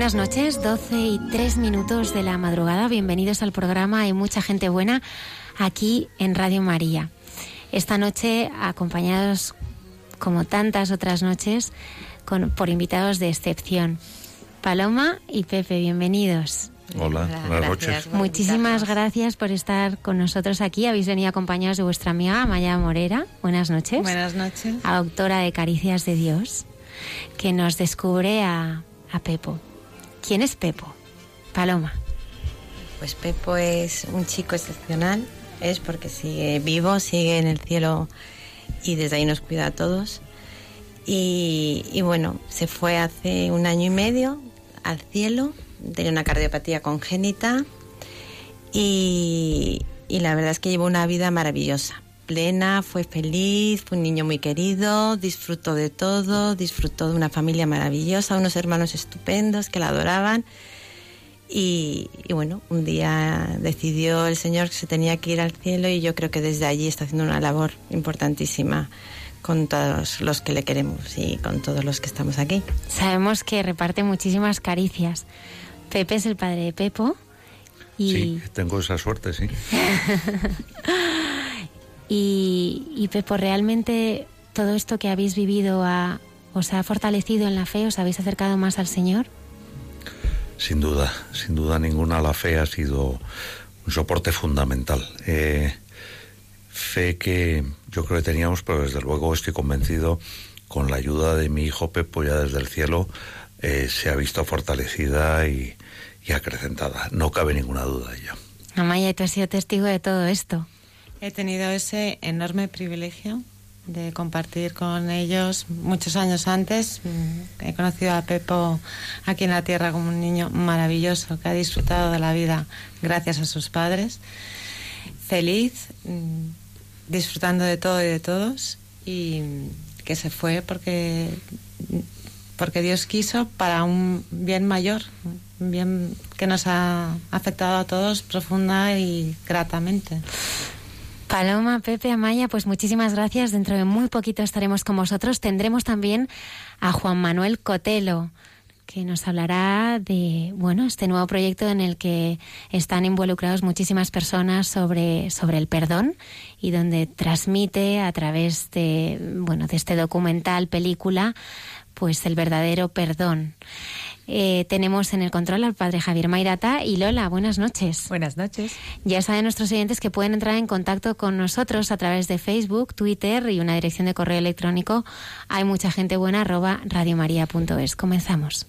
Buenas noches, 12 y 3 minutos de la madrugada. Bienvenidos al programa Hay mucha gente buena aquí en Radio María. Esta noche acompañados, como tantas otras noches, con, por invitados de excepción. Paloma y Pepe, bienvenidos. Hola, buenas noches. Muchísimas gracias por estar con nosotros aquí. Habéis venido acompañados de vuestra amiga Maya Morera. Buenas noches. Buenas noches. Autora de Caricias de Dios, que nos descubre a, a Pepo. ¿Quién es Pepo? Paloma. Pues Pepo es un chico excepcional, es porque sigue vivo, sigue en el cielo y desde ahí nos cuida a todos. Y, bueno, se fue hace un año y medio al cielo, tenía una cardiopatía congénita y, y la verdad es que llevó una vida maravillosa, plena, fue feliz, fue un niño muy querido, disfrutó de todo, disfrutó de una familia maravillosa, unos hermanos estupendos que la adoraban. Y, bueno, un día decidió el Señor que se tenía que ir al cielo y yo creo que desde allí está haciendo una labor importantísima con todos los que le queremos y con todos los que estamos aquí. Sabemos que reparte muchísimas caricias. Pepe es el padre de Pepo. Y... Sí, tengo esa suerte, sí. Y, Pepo, ¿realmente todo esto que habéis vivido os ha fortalecido en la fe? ¿Os habéis acercado más al Señor? Sin duda, sin duda ninguna, la fe ha sido un soporte fundamental. Eh, fe que yo creo que teníamos, pero desde luego estoy convencido, con la ayuda de mi hijo Pepo ya desde el cielo, eh, se ha visto fortalecida y, y acrecentada. No cabe ninguna duda de ello. Amaya, tú has sido testigo de todo esto. He tenido ese enorme privilegio de compartir con ellos muchos años antes. Mm, he conocido a Pepo aquí en la tierra como un niño maravilloso que ha disfrutado de la vida gracias a sus padres. Feliz, mm, disfrutando de todo y de todos y que se fue porque porque Dios quiso para un bien mayor, un bien que nos ha afectado a todos profunda y gratamente. Paloma, Pepe, Amaya, pues muchísimas gracias. Dentro de muy poquito estaremos con vosotros. Tendremos también a Juan Manuel Cotelo, que nos hablará de bueno este nuevo proyecto en el que están involucrados muchísimas personas sobre, sobre el perdón y donde transmite a través de bueno de este documental película pues el verdadero perdón Eh, tenemos en el control al padre Javier Mairata y Lola, buenas noches. Buenas noches. Ya saben nuestros oyentes que pueden entrar en contacto con nosotros a través de Facebook, Twitter y una dirección de correo electrónico. Hay mucha gente buena arroba radiomaria.es. Comenzamos.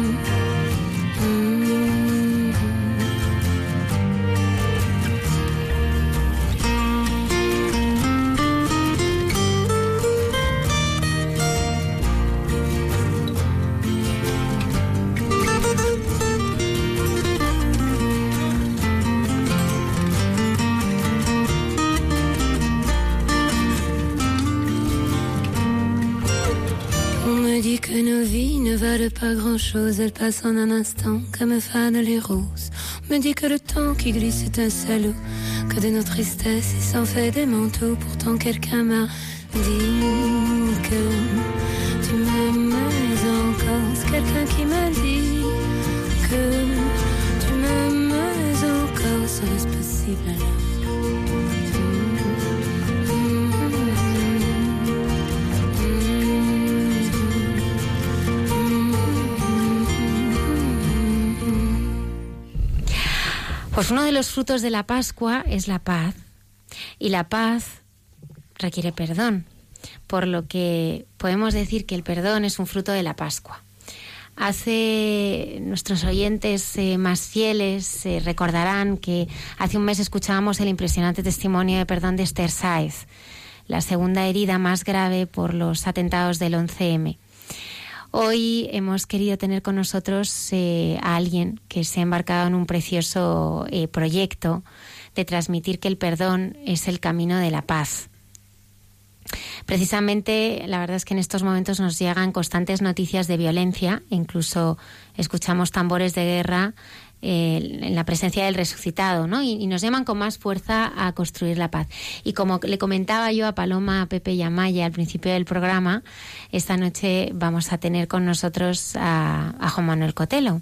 pas grand-chose, elles passent en un instant comme fanent les roses. Me dit que le temps qui glisse est un salaud, que de nos tristesses il s'en fait des manteaux. Pourtant quelqu'un m'a dit que tu m'aimais encore. C'est quelqu'un qui m'a dit que tu m'aimais encore. Serait-ce possible alors? Pues uno de los frutos de la Pascua es la paz. Y la paz requiere perdón. Por lo que podemos decir que el perdón es un fruto de la Pascua. Hace nuestros oyentes eh, más fieles eh, recordarán que hace un mes escuchábamos el impresionante testimonio de perdón de Esther Sáez, la segunda herida más grave por los atentados del 11M. Hoy hemos querido tener con nosotros eh, a alguien que se ha embarcado en un precioso eh, proyecto de transmitir que el perdón es el camino de la paz. Precisamente, la verdad es que en estos momentos nos llegan constantes noticias de violencia, incluso escuchamos tambores de guerra en la presencia del resucitado, ¿no? Y, nos llaman con más fuerza a construir la paz. Y como le comentaba yo a Paloma, a Pepe y a Maya al principio del programa, esta noche vamos a tener con nosotros a, Juan Manuel Cotelo.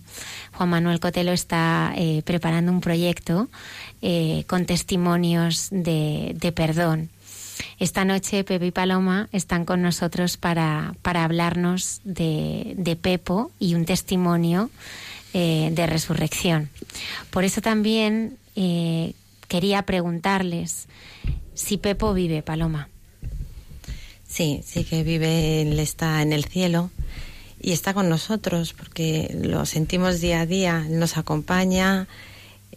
Juan Manuel Cotelo está eh, preparando un proyecto eh, con testimonios de, de perdón. Esta noche Pepe y Paloma están con nosotros para, para hablarnos de, de Pepo y un testimonio eh, de resurrección. Por eso también eh, quería preguntarles si Pepo vive, Paloma. Sí, sí que vive, él está en el cielo y está con nosotros porque lo sentimos día a día, nos acompaña,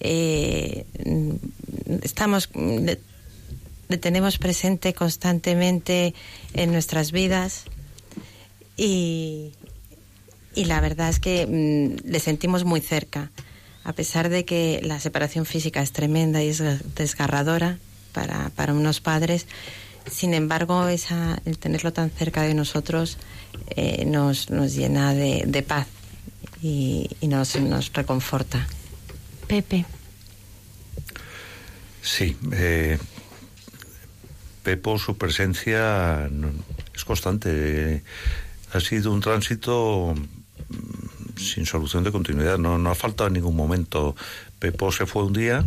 eh, estamos, le, le, tenemos presente constantemente en nuestras vidas y, y la verdad es que mmm, le sentimos muy cerca, a pesar de que la separación física es tremenda y es desgarradora para, para unos padres. Sin embargo, esa, el tenerlo tan cerca de nosotros eh, nos, nos, llena de, de paz y, y nos, nos, reconforta. Pepe. Sí, eh, Pepo, su presencia es constante. Ha sido un tránsito mm, sin solución de continuidad. No, no ha faltado en ningún momento. Pepo se fue un día,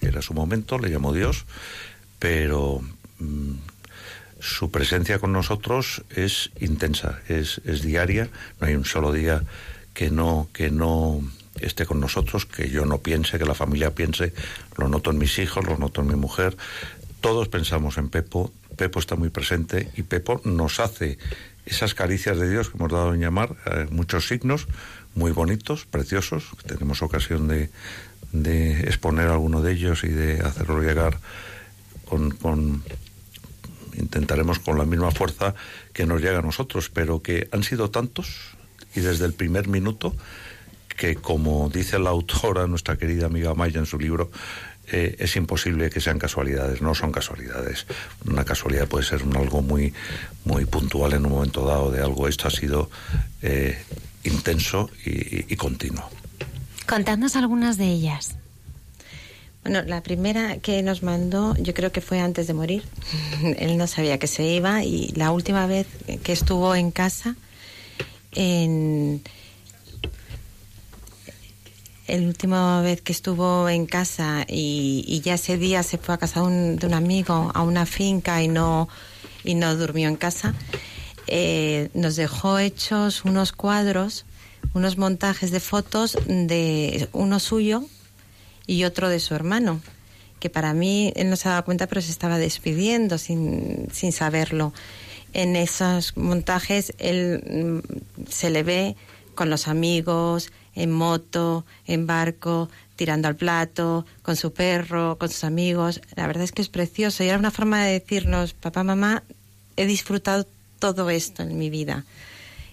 era su momento, le llamó Dios, pero mm, su presencia con nosotros es intensa, es, es diaria. No hay un solo día que no, que no esté con nosotros, que yo no piense, que la familia piense, lo noto en mis hijos, lo noto en mi mujer, todos pensamos en Pepo, Pepo está muy presente y Pepo nos hace esas caricias de Dios que hemos dado en llamar, eh, muchos signos muy bonitos, preciosos, tenemos ocasión de, de exponer alguno de ellos y de hacerlo llegar con, con, intentaremos con la misma fuerza que nos llega a nosotros, pero que han sido tantos y desde el primer minuto que como dice la autora, nuestra querida amiga Maya en su libro, eh, es imposible que sean casualidades, no son casualidades. Una casualidad puede ser un algo muy, muy puntual en un momento dado de algo. Esto ha sido eh, intenso y, y continuo. Contadnos algunas de ellas. Bueno, la primera que nos mandó, yo creo que fue antes de morir. Él no sabía que se iba y la última vez que estuvo en casa, en, el última vez que estuvo en casa y, y, ya ese día se fue a casa un, de un amigo a una finca y no y no durmió en casa eh, nos dejó hechos unos cuadros unos montajes de fotos de uno suyo y otro de su hermano que para mí él no se daba cuenta pero se estaba despidiendo sin, sin saberlo. En esos montajes él mm, se le ve con los amigos en moto, en barco, tirando al plato, con su perro, con sus amigos. La verdad es que es precioso y era una forma de decirnos, papá, mamá, he disfrutado todo esto en mi vida.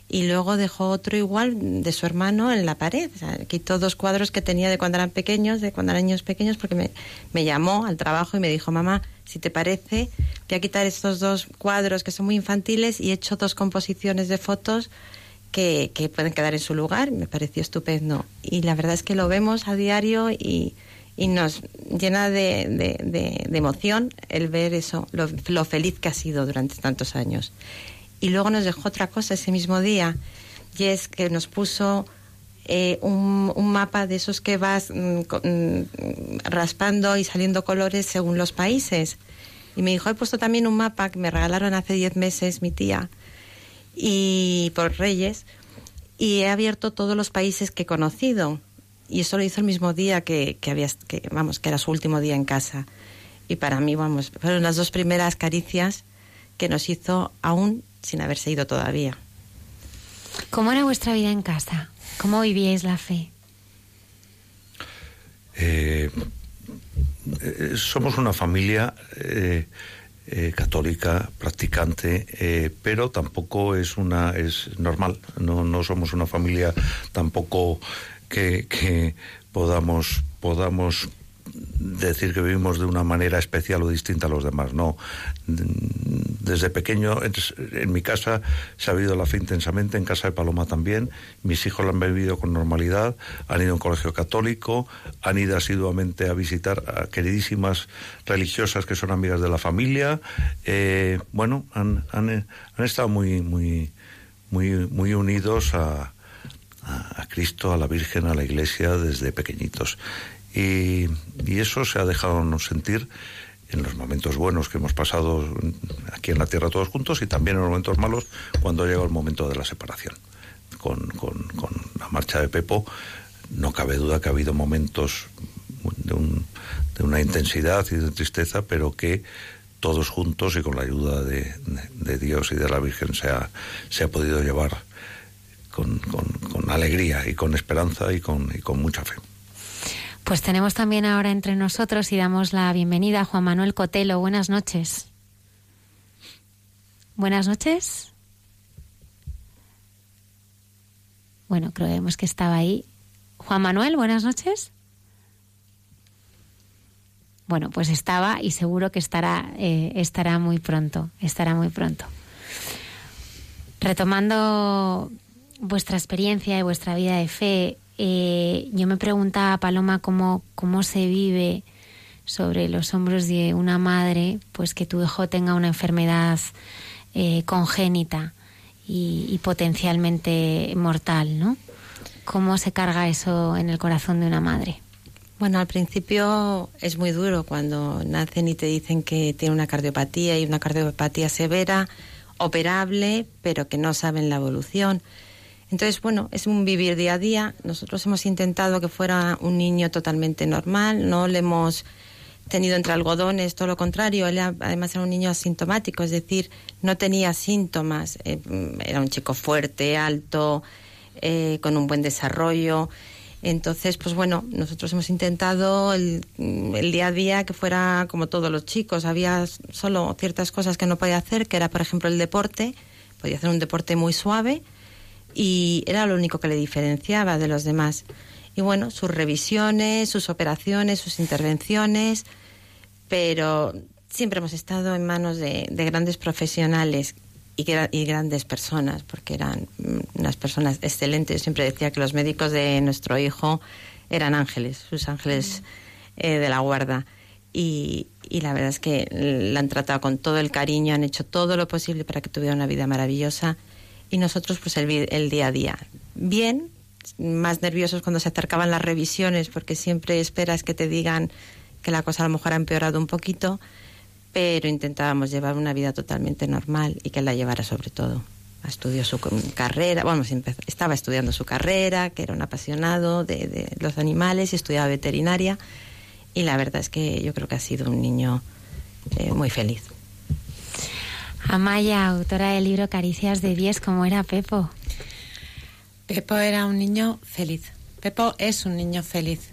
Y luego dejó otro igual de su hermano en la pared. O sea, quitó dos cuadros que tenía de cuando eran pequeños, de cuando eran niños pequeños, porque me, me llamó al trabajo y me dijo, mamá, si te parece, voy a quitar estos dos cuadros que son muy infantiles y he hecho dos composiciones de fotos que, pueden quedar en su lugar. Me pareció estupendo. Y la verdad es que lo vemos a diario y, y nos llena de, emoción el ver eso, lo, lo, feliz que ha sido durante tantos años. Y luego nos dejó otra cosa ese mismo día, y es que nos puso eh, un, mapa de esos que vas mm, mm, raspando y saliendo colores según los países. Y me dijo, he puesto también un mapa que me regalaron hace diez meses mi tía, y por Reyes y he abierto todos los países que he conocido y eso lo hizo el mismo día que, que había que vamos que era su último día en casa y para mí vamos fueron las dos primeras caricias que nos hizo aún sin haberse ido todavía ¿Cómo era vuestra vida en casa? ¿Cómo vivíais la fe? Eh, eh, somos una familia eh, eh, católica, practicante, eh, pero tampoco es una es normal. No, no somos una familia tampoco que, que podamos podamos decir que vivimos de una manera especial o distinta a los demás. No. Desde pequeño, en mi casa se ha vivido la fe intensamente, en casa de Paloma también. Mis hijos la han vivido con normalidad, han ido a un colegio católico, han ido asiduamente a visitar a queridísimas religiosas que son amigas de la familia. Eh, bueno, han, han, han, estado muy, muy, muy, muy unidos a, a, a Cristo, a la Virgen, a la Iglesia desde pequeñitos. Y, eso se ha dejado sentir en los momentos buenos que hemos pasado aquí en la Tierra todos juntos y también en los momentos malos cuando llega el momento de la separación. Con, con, con la marcha de Pepo no cabe duda que ha habido momentos de, un, de, una intensidad y de tristeza, pero que todos juntos y con la ayuda de, Dios y de la Virgen se ha, se ha podido llevar con, con, con alegría y con esperanza y con, y con mucha fe. Pues tenemos también ahora entre nosotros y damos la bienvenida a Juan Manuel Cotelo. Buenas noches. Buenas noches. Bueno, creemos que estaba ahí. Juan Manuel, buenas noches. Bueno, pues estaba y seguro que estará, eh, estará muy pronto, estará muy pronto. Retomando vuestra experiencia y vuestra vida de fe, eh, yo me preguntaba, Paloma, cómo, cómo se vive sobre los hombros de una madre, pues que tu hijo tenga una enfermedad eh, congénita y, potencialmente mortal, ¿no? ¿Cómo se carga eso en el corazón de una madre? Bueno, al principio es muy duro cuando nacen y te dicen que tiene una cardiopatía y una cardiopatía severa, operable, pero que no saben la evolución. Entonces, bueno, es un vivir día a día. Nosotros hemos intentado que fuera un niño totalmente normal, no le hemos tenido entre algodones, todo lo contrario. Él además era un niño asintomático, es decir, no tenía síntomas. Eh, era un chico fuerte, alto, eh, con un buen desarrollo. Entonces, pues bueno, nosotros hemos intentado el, el, día a día que fuera como todos los chicos. Había solo ciertas cosas que no podía hacer, que era, por ejemplo, el deporte. Podía hacer un deporte muy suave y era lo único que le diferenciaba de los demás. Y bueno, sus revisiones, sus operaciones, sus intervenciones, pero siempre hemos estado en manos de, grandes profesionales y, y, grandes personas, porque eran unas personas excelentes. Yo siempre decía que los médicos de nuestro hijo eran ángeles, sus ángeles eh, de la guarda. Y, y, la verdad es que la han tratado con todo el cariño, han hecho todo lo posible para que tuviera una vida maravillosa y nosotros pues el, el día a día. Bien, más nerviosos cuando se acercaban las revisiones porque siempre esperas que te digan que la cosa a lo mejor ha empeorado un poquito, pero intentábamos llevar una vida totalmente normal y que la llevara sobre todo. Estudió su carrera, bueno, estaba estudiando su carrera, que era un apasionado de, de los animales y estudiaba veterinaria y la verdad es que yo creo que ha sido un niño eh, muy feliz. Amaya, autora del libro Caricias de 10, ¿cómo era Pepo? Pepo era un niño feliz. Pepo es un niño feliz.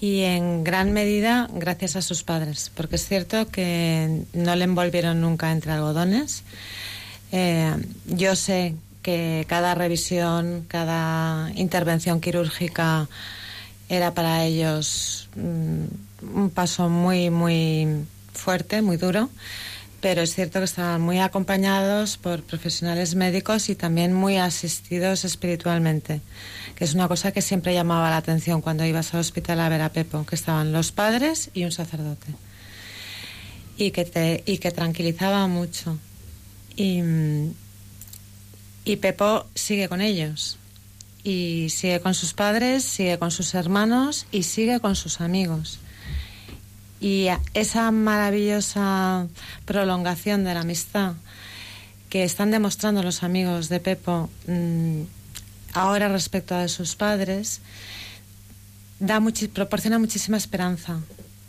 Y en gran medida gracias a sus padres, porque es cierto que no le envolvieron nunca entre algodones. Eh, yo sé que cada revisión, cada intervención quirúrgica era para ellos mm, un paso muy, muy fuerte, muy duro pero es cierto que estaban muy acompañados por profesionales médicos y también muy asistidos espiritualmente, que es una cosa que siempre llamaba la atención cuando ibas al hospital a ver a Pepo, que estaban los padres y un sacerdote. Y que, te, y que tranquilizaba mucho. Y, y Pepo sigue con ellos. Y sigue con sus padres, sigue con sus hermanos y sigue con sus amigos. Y esa maravillosa prolongación de la amistad que están demostrando los amigos de Pepo mm, ahora respecto a sus padres, da proporciona muchísima esperanza.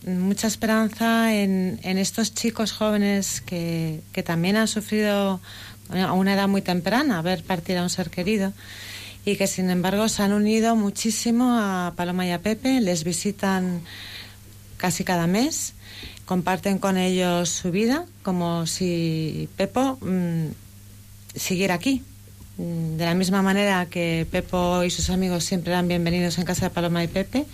Mucha esperanza en, estos chicos jóvenes que, que, también han sufrido a una edad muy temprana ver partir a un ser querido y que sin embargo se han unido muchísimo a Paloma y a Pepe, les visitan casi cada mes. Comparten con ellos su vida como si Pepo mm, siguiera aquí. Mm, de la misma manera que Pepo y sus amigos siempre eran bienvenidos en casa de Paloma y Pepe,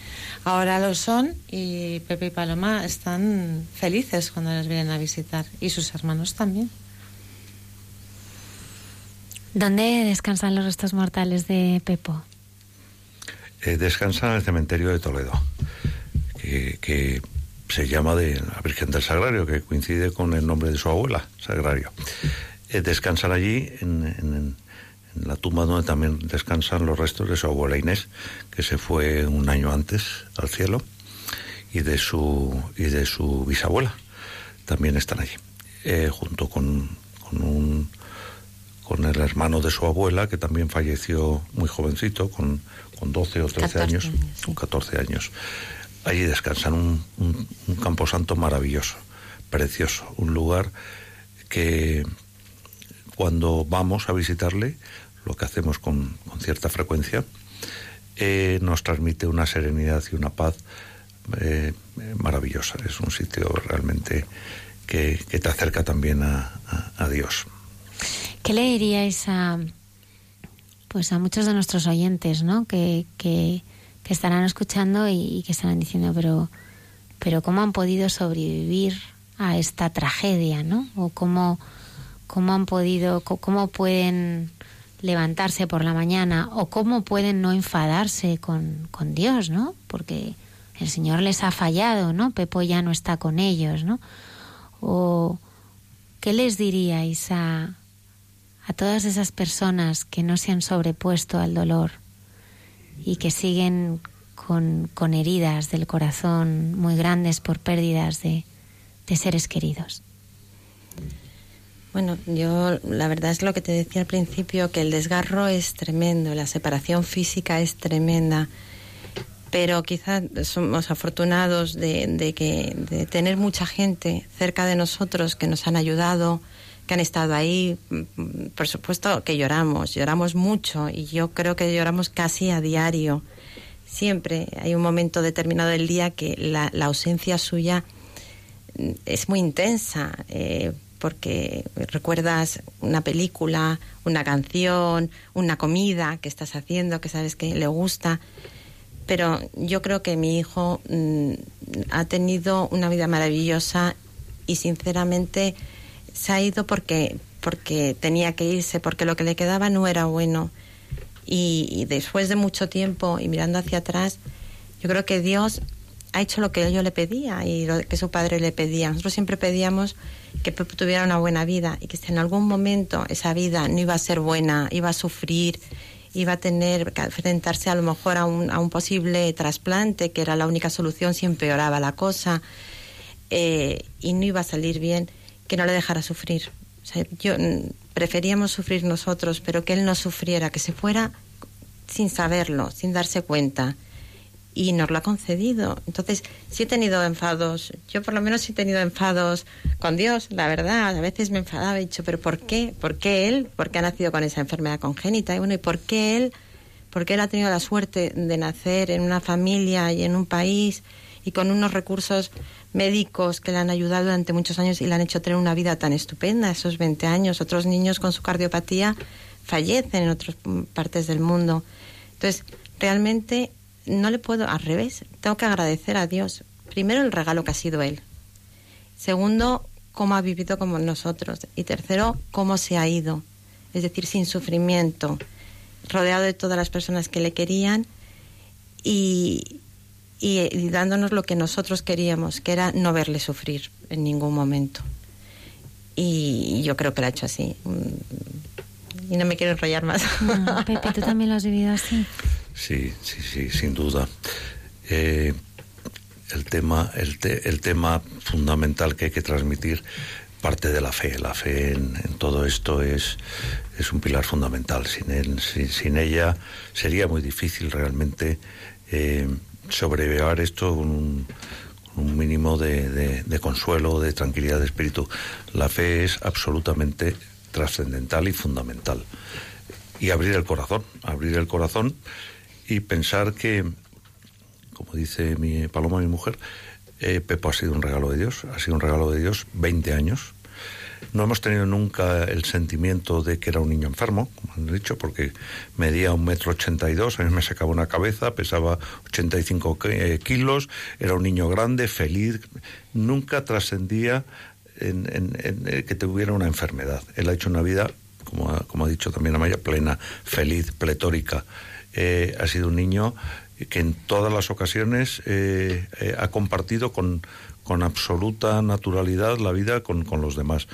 ahora lo son y Pepe y Paloma están felices cuando les vienen a visitar y sus hermanos también. ¿Dónde descansan los restos mortales de Pepo? Eh, descansan en el cementerio de Toledo que, se llama de la Virgen del Sagrario, que coincide con el nombre de su abuela, Sagrario. Eh, descansan allí en, la tumba donde también descansan los restos de su abuela Inés, que se fue un año antes al cielo, y de su, y de su bisabuela. También están allí, eh, junto con, con, un, con el hermano de su abuela, que también falleció muy jovencito, con, con 12 o 13 años, con 14 años allí descansan un, un, camposanto maravilloso, precioso, un lugar que cuando vamos a visitarle, lo que hacemos con, cierta frecuencia, eh, nos transmite una serenidad y una paz eh, maravillosa. Es un sitio realmente que, te acerca también a, Dios. ¿Qué le diríais a, pues a muchos de nuestros oyentes, ¿no? que, que que estarán escuchando y, que estarán diciendo, pero, pero ¿cómo han podido sobrevivir a esta tragedia, ¿no? O cómo, cómo han podido, cómo pueden levantarse por la mañana o cómo pueden no enfadarse con, con Dios, ¿no? Porque el Señor les ha fallado, ¿no? Pepo ya no está con ellos, ¿no? O, ¿qué les diríais a, a todas esas personas que no se han sobrepuesto al dolor y que siguen con, con heridas del corazón muy grandes por pérdidas de, de seres queridos? Bueno, yo la verdad es lo que te decía al principio, que el desgarro es tremendo, la separación física es tremenda, pero quizás somos afortunados de, de, que, de tener mucha gente cerca de nosotros que nos han ayudado, que han estado ahí. Por supuesto que lloramos, lloramos mucho y yo creo que lloramos casi a diario. Siempre hay un momento determinado del día que la, ausencia suya es muy intensa. Eh, porque recuerdas una película, una canción, una comida que estás haciendo, que sabes que le gusta. Pero yo creo que mi hijo mmm, ha tenido una vida maravillosa y sinceramente se ha ido porque, porque tenía que irse, porque lo que le quedaba no era bueno. Y, y después de mucho tiempo y mirando hacia atrás, yo creo que Dios ha hecho lo que yo le pedía y lo que su padre le pedía. Nosotros siempre pedíamos que tuviera una buena vida y que si en algún momento esa vida no iba a ser buena, iba a sufrir, iba a tener que enfrentarse a lo mejor a un, a un posible trasplante, que era la única solución si empeoraba la cosa, eh, y no iba a salir bien, que no le dejara sufrir. Yo preferíamos sufrir nosotros, pero que él no sufriera, que se fuera sin saberlo, sin darse cuenta y nos lo ha concedido. Entonces, sí he tenido enfados, yo por lo menos sí he tenido enfados con Dios, la verdad, a veces me enfadaba y he dicho, pero ¿por qué? ¿Por qué él? ¿Por qué ha nacido con esa enfermedad congénita? Y bueno, ¿y por qué él? Porque él ha tenido la suerte de nacer en una familia y en un país y con unos recursos médicos que le han ayudado durante muchos años y le han hecho tener una vida tan estupenda, esos 20 años. Otros niños con su cardiopatía fallecen en otras partes del mundo. Entonces, realmente no le puedo, al revés, tengo que agradecer a Dios. Primero, el regalo que ha sido Él. Segundo, cómo ha vivido como nosotros. Y tercero, cómo se ha ido. Es decir, sin sufrimiento, rodeado de todas las personas que le querían y, y, y dándonos lo que nosotros queríamos, que era no verle sufrir en ningún momento. Y yo creo que lo ha hecho así. Y no me quiero enrollar más. No, Pepe, ¿tú también lo has vivido así? Sí, sí, sí, sin duda. Eh, el tema, el, te, el, tema fundamental que hay que transmitir parte de la fe. La fe en, en todo esto es, es, un pilar fundamental. Sin, él, sin, sin ella sería muy difícil realmente eh, sobrellevar esto con un, mínimo de, consuelo, de tranquilidad de espíritu. La fe es absolutamente trascendental y fundamental. Y abrir el corazón, abrir el corazón y pensar que, como dice mi Paloma, mi mujer, eh, Pepo ha sido un regalo de Dios, ha sido un regalo de Dios 20 años. No hemos tenido nunca el sentimiento de que era un niño enfermo, como han dicho, porque medía un metro ochenta y dos, a mí me sacaba una cabeza, pesaba 85 kilos, era un niño grande, feliz, nunca trascendía en, en, que tuviera una enfermedad. Él ha hecho una vida, como ha, como ha dicho también Amaya, plena, feliz, pletórica. Eh, ha sido un niño que en todas las ocasiones eh, eh, ha compartido con, con, absoluta naturalidad la vida con, con los demás.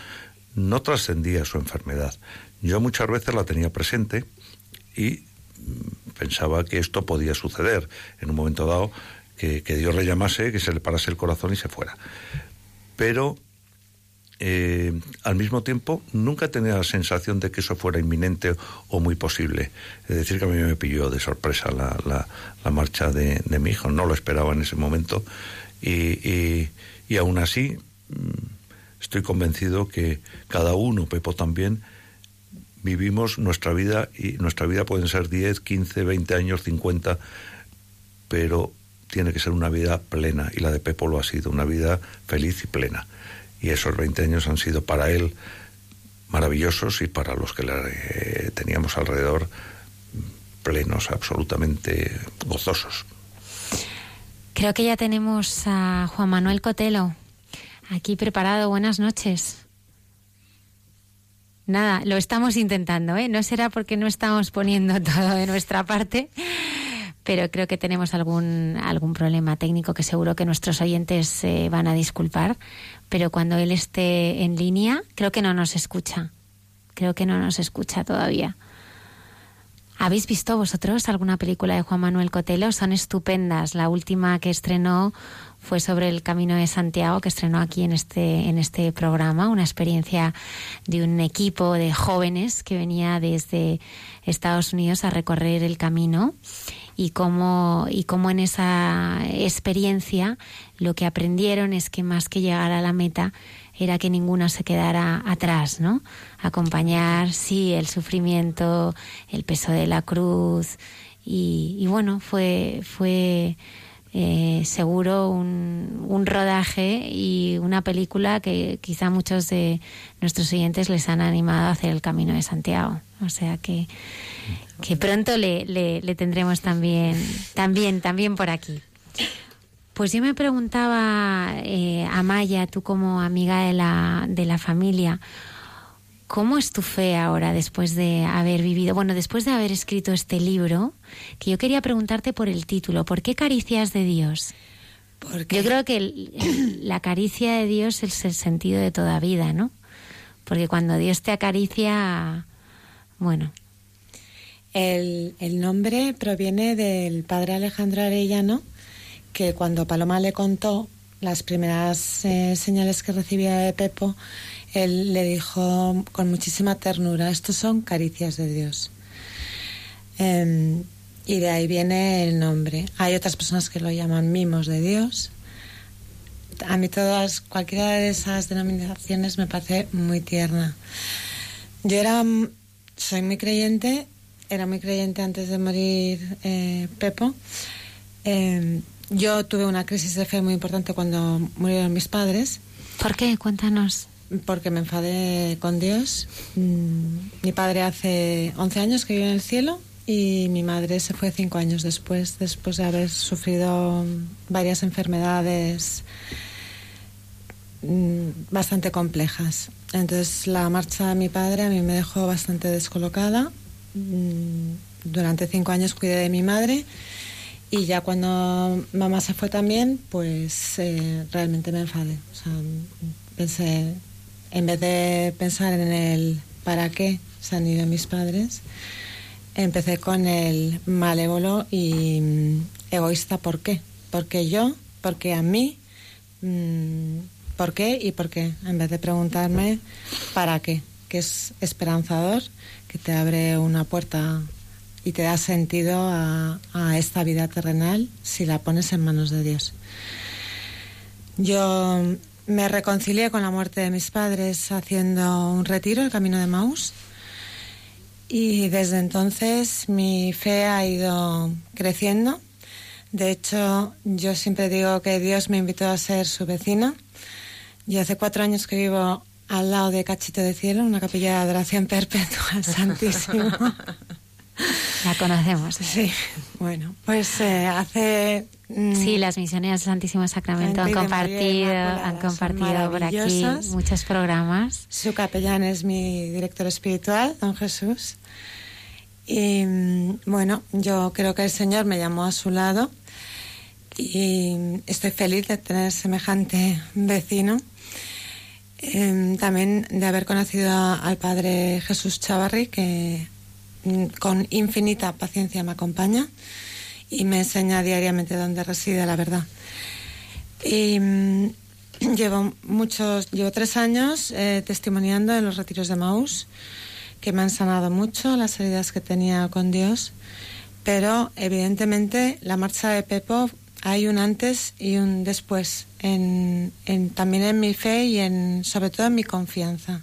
No trascendía su enfermedad. Yo muchas veces la tenía presente y pensaba que esto podía suceder en un momento dado, que, que Dios le llamase, que se le parase el corazón y se fuera. Pero eh, al mismo tiempo nunca tenía la sensación de que eso fuera inminente o muy posible. Es decir, que a mí me pilló de sorpresa la, la, la marcha de, de, mi hijo, no lo esperaba en ese momento y, y, aún así mm, estoy convencido que cada uno, Pepo también, vivimos nuestra vida y nuestra vida pueden ser 10, 15, 20 años, 50, pero tiene que ser una vida plena y la de Pepo lo ha sido, una vida feliz y plena y esos 20 años han sido para él maravillosos y para los que le eh, teníamos alrededor plenos, absolutamente gozosos. Creo que ya tenemos a Juan Manuel Cotelo aquí preparado. Buenas noches. Nada, lo estamos intentando, ¿eh? No será porque no estamos poniendo todo de nuestra parte, pero creo que tenemos algún, algún problema técnico que seguro que nuestros oyentes se van a disculpar. Pero cuando él esté en línea, creo que no nos escucha. Creo que no nos escucha todavía. ¿Habéis visto vosotros alguna película de Juan Manuel Cotelo? Son estupendas. La última que estrenó fue sobre el Camino de Santiago, que estrenó aquí en este, en este programa, una experiencia de un equipo de jóvenes que venía desde Estados Unidos a recorrer el camino y cómo, y cómo en esa experiencia lo que aprendieron es que más que llegar a la meta era que ninguno se quedara atrás, ¿no? Acompañar, sí, el sufrimiento, el peso de la cruz y, y bueno, fue, fue eh, seguro un, un, rodaje y una película que quizá muchos de nuestros oyentes les han animado a hacer el Camino de Santiago. O sea que, que pronto le, le, le tendremos también, también, también por aquí. Pues yo me preguntaba, eh, Amaya, tú como amiga de la, de la familia, ¿cómo es tu fe ahora después de haber vivido, bueno, después de haber escrito este libro? Que yo quería preguntarte por el título, ¿por qué caricias de Dios? Porque Yo creo que el- la caricia de Dios es el sentido de toda vida, ¿no? Porque cuando Dios te acaricia, bueno, El, el nombre proviene del padre Alejandro Arellano, que cuando Paloma le contó las primeras eh, señales que recibía de Pepo, él le dijo con muchísima ternura, estos son caricias de Dios. Em, y de ahí viene el nombre. Hay otras personas que lo llaman mimos de Dios. A mí todas, cualquiera de esas denominaciones me parece muy tierna. Yo era, mm, soy muy creyente, era muy creyente antes de morir eh, Pepo. Yo tuve una crisis de fe muy importante cuando murieron mis padres, ¿por qué? Cuéntanos. porque me enfadé con Dios. Mm, Mi padre hace 11 años que vive en el cielo y mi madre se fue cinco años después, después de haber sufrido varias enfermedades mm, bastante complejas. Entonces la marcha de mi padre a mí me dejó bastante descolocada. Mm, Durante cinco años cuidé de mi madre y ya cuando mamá se fue también, pues eh, realmente me enfadé. O sea, pensé, en vez de pensar en el para qué se han ido mis padres, empecé con el malévolo y mm, egoísta por qué. Porque yo, porque a mí, mm, por qué y por qué. En vez de preguntarme para qué, que es esperanzador, que te abre una puerta y te da sentido a, a esta vida terrenal si la pones en manos de Dios. Yo me reconcilié con la muerte de mis padres haciendo un retiro, el camino de Maús. Y desde entonces mi fe ha ido creciendo. De hecho, yo siempre digo que Dios me invitó a ser su vecina. Yo hace cuatro años que vivo al lado de Cachito de Cielo, una capilla de adoración perpetua al Santísimo. La conocemos. Sí, bueno, pues eh, hace... mm, Sí, las misioneras del Santísimo Sacramento han compartido, han compartido por aquí muchos programas. Su capellán es mi director espiritual, don Jesús. Y mm, bueno, yo creo que el Señor me llamó a su lado y estoy feliz de tener semejante vecino. Em, también de haber conocido al padre Jesús Chavarri, que con infinita paciencia me acompaña y me enseña diariamente dónde reside la verdad. Y mm, llevo muchos, llevo tres años eh, testimoniando en los retiros de Maús, que me han sanado mucho las heridas que tenía con Dios, pero evidentemente la marcha de Pepo hay un antes y un después, también en mi fe y sobre todo en mi confianza.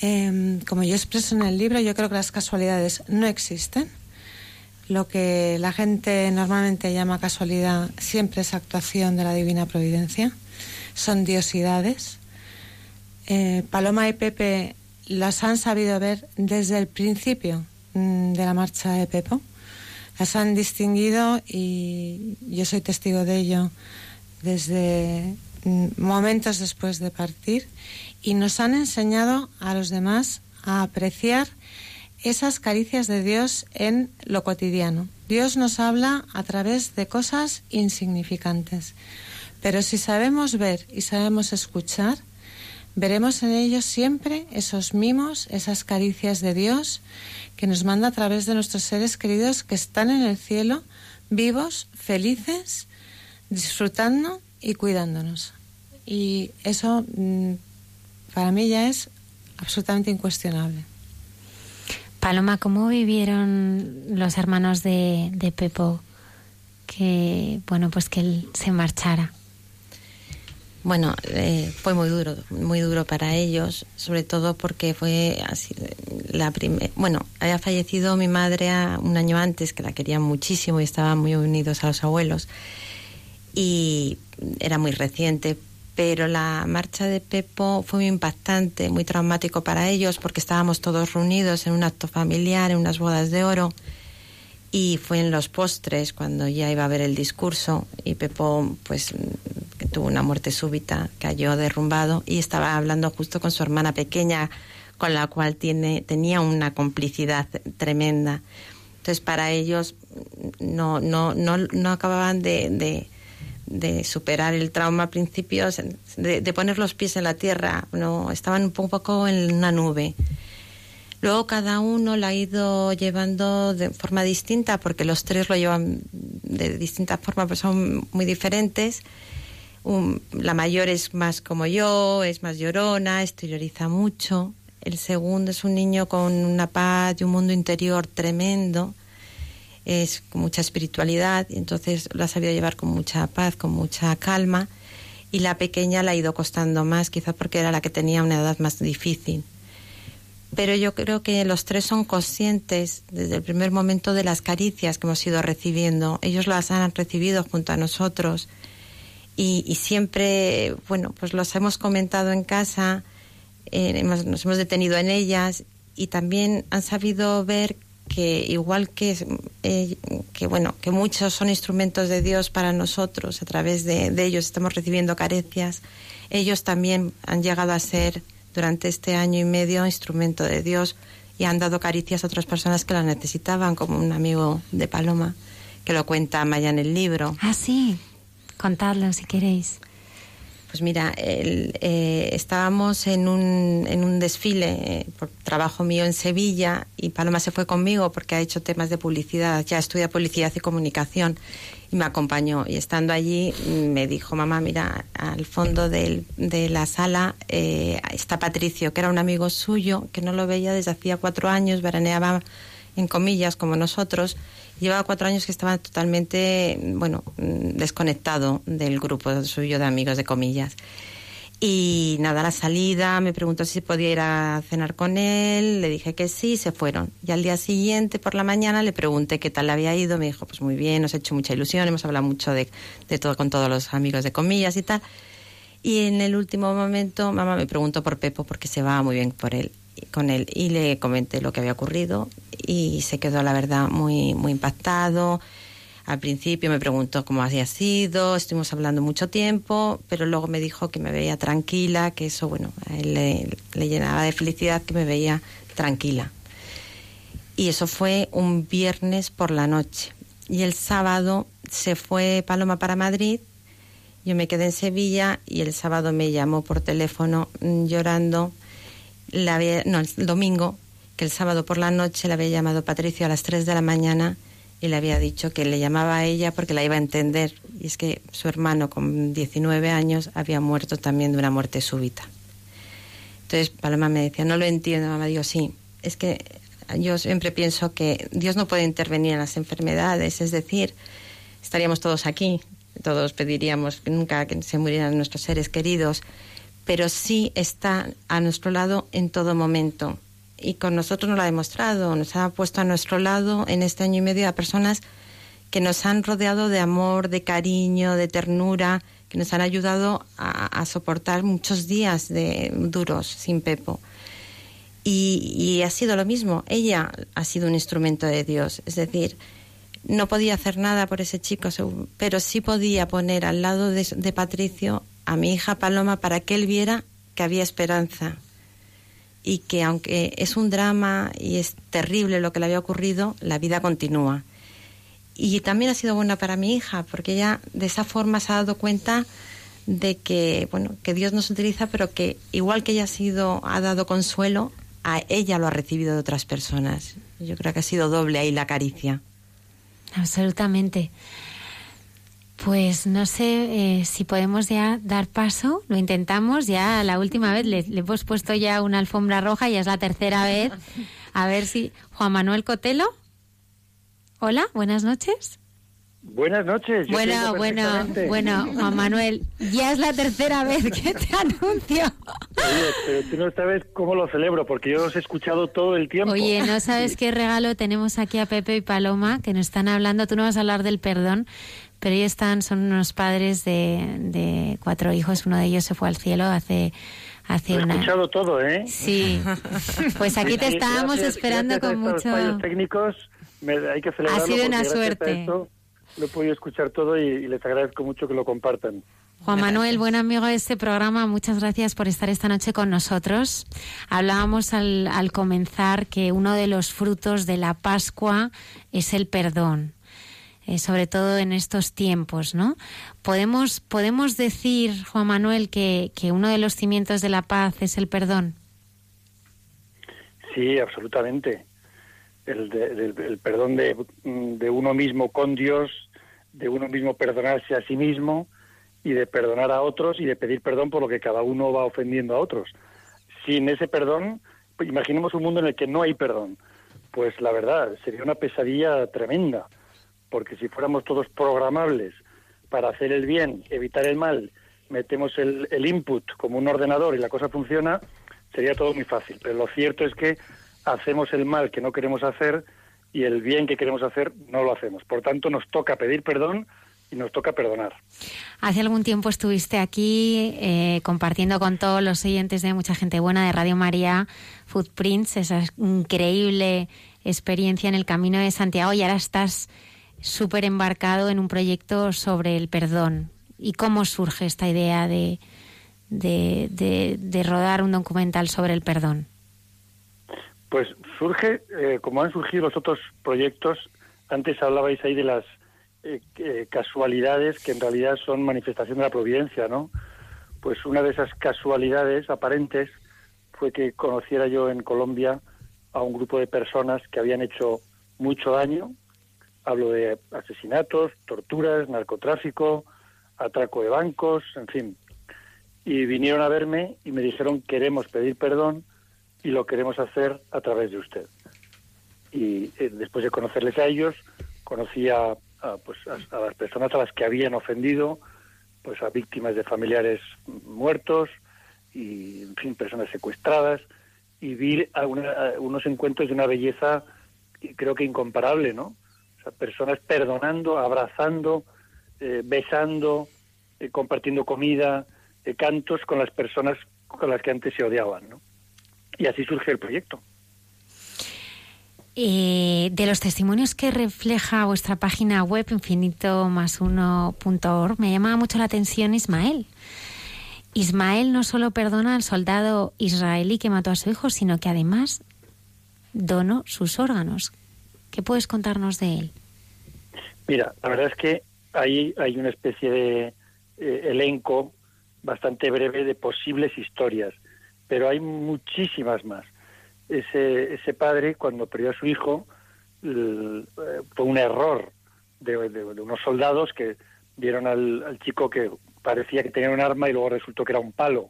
Em, como yo expreso en el libro, yo creo que las casualidades no existen. Lo que la gente normalmente llama casualidad siempre es actuación de la divina providencia. Son diosidades. Eh, Paloma y Pepe las han sabido ver desde el principio mm, de la marcha de Pepo. Las han distinguido y yo soy testigo de ello desde mm, momentos después de partir y nos han enseñado a los demás a apreciar esas caricias de Dios en lo cotidiano, Dios nos habla a través de cosas insignificantes. Pero si sabemos ver y sabemos escuchar, veremos en ellos siempre esos mimos, esas caricias de Dios que nos manda a través de nuestros seres queridos que están en el cielo, vivos, felices, disfrutando y cuidándonos. Y eso mm, para mí ya es absolutamente incuestionable. Paloma, ¿cómo vivieron los hermanos de, de Pepo que, bueno, pues que él se marchara? Bueno, eh, fue muy duro, muy duro para ellos, sobre todo porque fue así, la primera. Bueno, había fallecido mi madre un año antes, que la querían muchísimo y estaban muy unidos a los abuelos. Y era muy reciente, pero la marcha de Pepo fue muy impactante, muy traumático para ellos, porque estábamos todos reunidos en un acto familiar, en unas bodas de oro y fue en los postres cuando ya iba a ver el discurso y Pepo pues tuvo una muerte súbita, cayó derrumbado y estaba hablando justo con su hermana pequeña con la cual tiene, tenía una complicidad tremenda. Entonces para ellos no, no, no, no acababan de, de, superar el trauma a principios, de, de, poner los pies en la tierra, no estaban un poco en una nube. Luego cada uno lo ha ido llevando de forma distinta, porque los tres lo llevan de distintas formas, pues son muy diferentes. la mayor es más como yo, es más llorona, exterioriza mucho. El segundo es un niño con una paz y un mundo interior tremendo, es con mucha espiritualidad, y entonces lo ha sabido llevar con mucha paz, con mucha calma. Y la pequeña la ha ido costando más, quizás porque era la que tenía una edad más difícil pero yo creo que los tres son conscientes desde el primer momento de las caricias que hemos ido recibiendo. Ellos las han recibido junto a nosotros y, siempre, bueno, pues los hemos comentado en casa, eh, nos hemos detenido en ellas y también han sabido ver que igual que, eh, que bueno que muchos son instrumentos de Dios para nosotros a través de, ellos estamos recibiendo caricias ellos también han llegado a ser durante este año y medio instrumento de Dios y han dado caricias a otras personas que la necesitaban, como un amigo de Paloma, que lo cuenta Maya en el libro. Ah, sí, contadlo si queréis. Pues mira, eh, estábamos en un, en un desfile eh, por trabajo mío en Sevilla y Paloma se fue conmigo porque ha hecho temas de publicidad, ya estudia publicidad y comunicación y me acompañó. Y estando allí me dijo, mamá, mira, al fondo de la sala eh, está Patricio, que era un amigo suyo, que no lo veía desde hacía cuatro años, veraneaba en comillas como nosotros. Llevaba cuatro años que estaba totalmente, bueno, desconectado del grupo suyo de amigos de comillas. Y nada, la salida me preguntó si podía ir a cenar con él, le dije que sí, se fueron. Y al día siguiente, por la mañana, le pregunté qué tal le había ido, me dijo, pues muy bien, nos ha hecho mucha ilusión, hemos hablado mucho de, de todo con todos los amigos de comillas y tal. Y en el último momento, mamá me preguntó por Pepo porque se va muy bien por él, con él. Y le comenté lo que había ocurrido y se quedó, la verdad, muy, muy impactado al principio me preguntó cómo había sido, estuvimos hablando mucho tiempo, pero luego me dijo que me veía tranquila, que eso, bueno, él le, llenaba de felicidad que me veía tranquila. Y eso fue un viernes por la noche. Y el sábado se fue Paloma para Madrid, yo me quedé en Sevilla y el sábado me llamó por teléfono llorando. La no, el domingo, que el sábado por la noche le había llamado Patricio a las 3 de la mañana y le había dicho que le llamaba a ella porque la iba a entender. Y es que su hermano con 19 años había muerto también de una muerte súbita. Entonces Paloma me decía, no lo entiendo, mamá. Digo, sí, es que yo siempre pienso que Dios no puede intervenir en las enfermedades, es decir, estaríamos todos aquí, todos pediríamos que nunca se murieran nuestros seres queridos, pero sí está a nuestro lado en todo momento. Y con nosotros nos lo ha demostrado, nos ha puesto a nuestro lado en este año y medio a personas que nos han rodeado de amor, de cariño, de ternura, que nos han ayudado a, soportar muchos días de duros sin Pepo. Y, ha sido lo mismo, ella ha sido un instrumento de Dios, es decir, no podía hacer nada por ese chico, pero sí podía poner al lado de Patricio a mi hija Paloma para que él viera que había esperanza, y que aunque es un drama y es terrible lo que le había ocurrido, la vida continúa. y también ha sido buena para mi hija, porque ella de esa forma se ha dado cuenta de que, bueno, que Dios nos utiliza, pero que igual que ella ha sido, ha dado consuelo, a ella lo ha recibido de otras personas. Yo creo que ha sido doble ahí la caricia. Absolutamente. Pues no sé eh, si podemos ya dar paso, lo intentamos, ya la última vez le, le, hemos puesto ya una alfombra roja, ya es la tercera vez. A ver si Juan Manuel Cotelo. Hola, buenas noches. Buenas noches. Bueno, bueno, bueno, Juan Manuel, ya es la tercera vez que te anuncio. Oye, pero tú no sabes cómo lo celebro, porque yo los he escuchado todo el tiempo. Oye, no sabes qué regalo tenemos aquí a Pepe y Paloma, que nos están hablando, tú no vas a hablar del perdón, pero ellos están, son unos padres de, de cuatro hijos, uno de ellos se fue al cielo hace hace Lo he una... escuchado todo, ¿eh? Sí, pues aquí te Sí, estábamos gracias- esperando gracias con mucho... fallos técnicos, me- hay que celebrarlo. Ha sido una suerte. esto lo he podido escuchar todo y, y les agradezco mucho que lo compartan. Juan Manuel, buen amigo de este programa, muchas gracias por estar esta noche con nosotros. Hablábamos al, al comenzar que uno de los frutos de la Pascua es el perdón, eh, sobre todo en estos tiempos, ¿no? Podemos, podemos decir, Juan Manuel, que, que uno de los cimientos de la paz es el perdón. Sí, absolutamente. El, de- el perdón de, de uno mismo con Dios, de uno mismo perdonarse a sí mismo y de perdonar a otros y de pedir perdón por lo que cada uno va ofendiendo a otros. Sin ese perdón, pues imaginemos un mundo en el que no hay perdón. Pues la verdad, sería una pesadilla tremenda, porque si fuéramos todos programables para hacer el bien, evitar el mal, metemos el, el input como un ordenador y la cosa funciona, sería todo muy fácil. Pero lo cierto es que hacemos el mal que no queremos hacer y el bien que queremos hacer no lo hacemos. Por tanto, nos toca pedir perdón y nos toca perdonar. Hace algún tiempo estuviste aquí eh, compartiendo con todos los oyentes de Mucha Gente Buena de Radio María Footprints, esa increíble experiencia en el Camino de Santiago y ahora estás súper embarcado en un proyecto sobre el perdón. ¿Y cómo surge esta idea de, de, rodar un documental sobre el perdón? Pues surge, eh, como han surgido los otros proyectos, antes hablabais ahí de las eh, eh, casualidades que en realidad son manifestación de la providencia, ¿no? Pues una de esas casualidades aparentes fue que conociera yo en Colombia a un grupo de personas que habían hecho mucho daño. Hablo de asesinatos, torturas, narcotráfico, atraco de bancos, en fin. Y vinieron a verme y me dijeron queremos pedir perdón y lo queremos hacer a través de usted. Y eh, después de conocerles a ellos, conocí a, pues, a, a las personas a las que habían ofendido, pues a víctimas de familiares muertos y, en fin, personas secuestradas, y vi a una- a unos encuentros de una belleza y creo que incomparable, ¿no? Personas perdonando, abrazando, eh, besando, eh, compartiendo comida, eh, cantos con las personas con las que antes se odiaban, ¿no? Y así surge el proyecto. De los testimonios que refleja vuestra página web infinito más uno.org, me llamaba mucho la atención Ismael. Ismael no solo perdona al soldado israelí que mató a su hijo, sino que además donó sus órganos. ¿Qué puedes contarnos de él? Mira, la verdad es que ahí hay una especie de eh, elenco bastante breve de posibles historias, pero hay muchísimas más. Ese, ese padre, cuando perdió a su hijo, eh, fue un error de unos soldados que vieron al, al chico que parecía que tenía un arma y luego resultó que era un palo.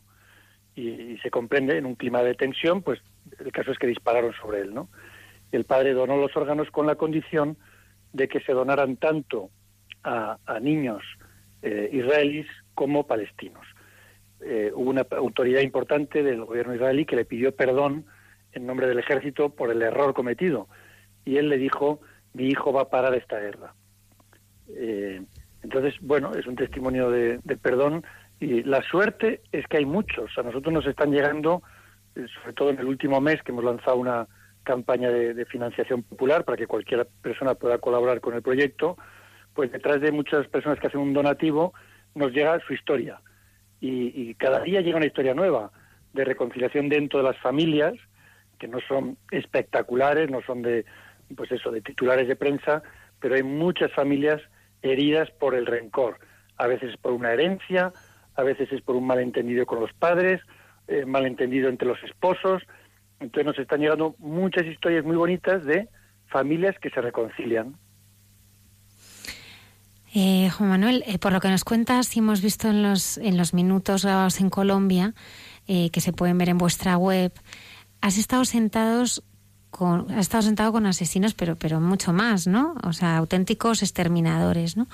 Y, y se comprende, en un clima de tensión, pues el caso es que dispararon sobre él, ¿no? El padre donó los órganos con la condición de que se donaran tanto a, niños eh, israelíes como palestinos. Eh, hubo una autoridad importante del gobierno israelí que le pidió perdón en nombre del ejército por el error cometido y él le dijo mi hijo va a parar esta guerra. Eh, entonces, bueno, es un testimonio de, de perdón y la suerte es que hay muchos. A nosotros nos están llegando, sobre todo en el último mes que hemos lanzado una campaña de, de financiación popular para que cualquier persona pueda colaborar con el proyecto, pues detrás de muchas personas que hacen un donativo nos llega su historia. Y, y cada día llega una historia nueva de reconciliación dentro de las familias, que no son espectaculares, no son de, pues eso, de titulares de prensa, pero hay muchas familias heridas por el rencor. A veces por una herencia, a veces es por un malentendido con los padres, eh, malentendido entre los esposos. Entonces nos están llegando muchas historias muy bonitas de familias que se reconcilian. Eh, Juan Manuel, eh, por lo que nos cuentas y hemos visto en los, en los minutos grabados en Colombia, eh, que se pueden ver en vuestra web, has estado sentados con, has estado sentado con asesinos, pero, pero mucho más, ¿no? O sea, auténticos exterminadores, ¿no?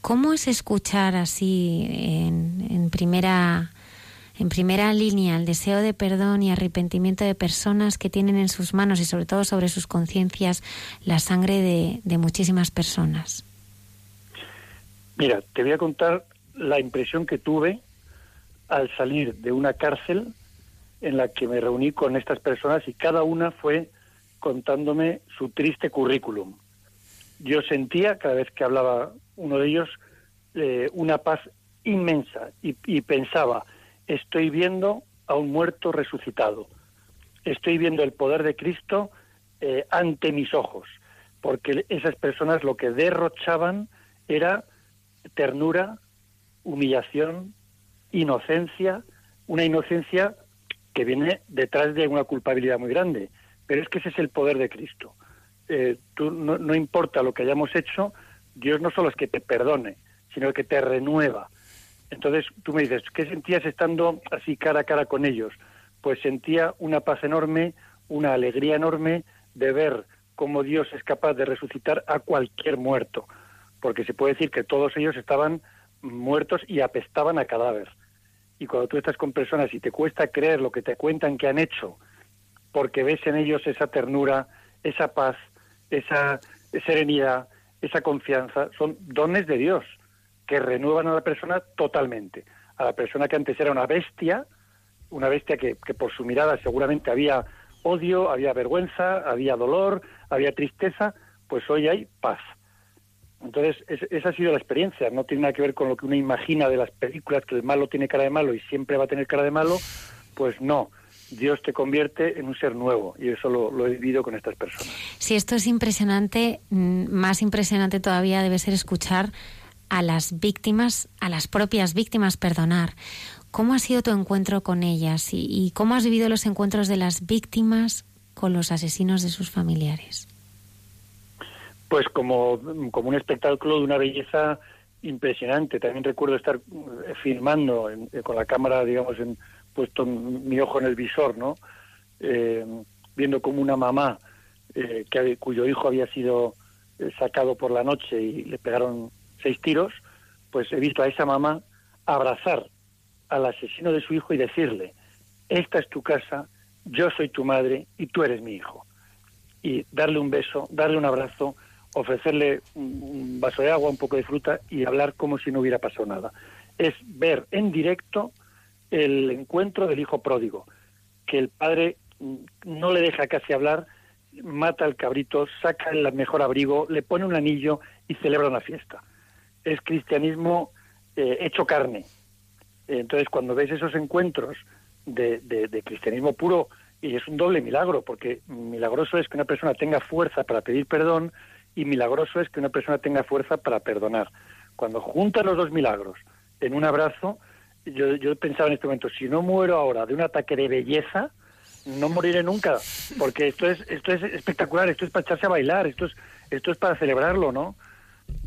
¿Cómo es escuchar así en, en primera en primera línea el deseo de perdón y arrepentimiento de personas que tienen en sus manos y sobre todo sobre sus conciencias la sangre de, muchísimas personas? Mira, te voy a contar la impresión que tuve al salir de una cárcel en la que me reuní con estas personas y cada una fue contándome su triste currículum. Yo sentía, cada vez que hablaba uno de ellos, eh, una paz inmensa y pensaba, estoy viendo a un muerto resucitado, estoy viendo el poder de Cristo eh, ante mis ojos, porque esas personas lo que derrochaban era ternura, humillación, inocencia, una inocencia que viene detrás de una culpabilidad muy grande. Pero es que ese es el poder de Cristo. Eh, tú, no, no, importa lo que hayamos hecho, Dios no solo es que te perdone, sino que te renueva. Entonces tú me dices, ¿qué sentías estando así cara a cara con ellos? Pues sentía una paz enorme, una alegría enorme de ver cómo Dios es capaz de resucitar a cualquier muerto porque se puede decir que todos ellos estaban muertos y apestaban a cadáver. Y cuando tú estás con personas y te cuesta creer lo que te cuentan que han hecho, porque ves en ellos esa ternura, esa paz, esa serenidad, esa confianza, son dones de Dios que renuevan a la persona totalmente. A la persona que antes era una bestia, una bestia que, que por su mirada seguramente había odio, había vergüenza, había dolor, había tristeza, pues hoy hay paz entonces, esa ha sido la experiencia. No tiene nada que ver con lo que uno imagina de las películas, que el malo tiene cara de malo y siempre va a tener cara de malo. Pues no. Dios te convierte en un ser nuevo y eso lo, lo he vivido con estas personas. Si esto es impresionante, mm, más impresionante todavía debe ser escuchar a las víctimas, a las propias víctimas, perdonar. ¿Cómo ha sido tu encuentro con ellas y, y cómo has vivido los encuentros de las víctimas con los asesinos de sus familiares? pues como, como un espectáculo de una belleza impresionante. También recuerdo estar eh, filmando eh, con la cámara, digamos, en, puesto mi ojo en el visor, ¿no? Eh, viendo como una mamá que, cuyo hijo había sido sacado por la noche y le pegaron seis tiros, pues he visto a esa mamá abrazar al asesino de su hijo y decirle, esta es tu casa, yo soy tu madre y tú eres mi hijo. Y darle un beso, darle un abrazo, ofrecerle un vaso de agua, un poco de fruta y hablar como si no hubiera pasado nada. Es ver en directo el encuentro del hijo pródigo, que el padre no le deja casi hablar, mata al cabrito, saca el mejor abrigo, le pone un anillo y celebra una fiesta. Es cristianismo eh, hecho carne. Entonces, cuando ves esos encuentros de, de, cristianismo puro, y es un doble milagro, porque milagroso es que una persona tenga fuerza para pedir perdón, y milagroso es que una persona tenga fuerza para perdonar. Cuando juntas los dos milagros en un abrazo, yo, yo pensaba en este momento, si no muero ahora de un ataque de belleza, no moriré nunca, porque esto es esto es espectacular, esto es para echarse a bailar, esto es esto es para celebrarlo, ¿no?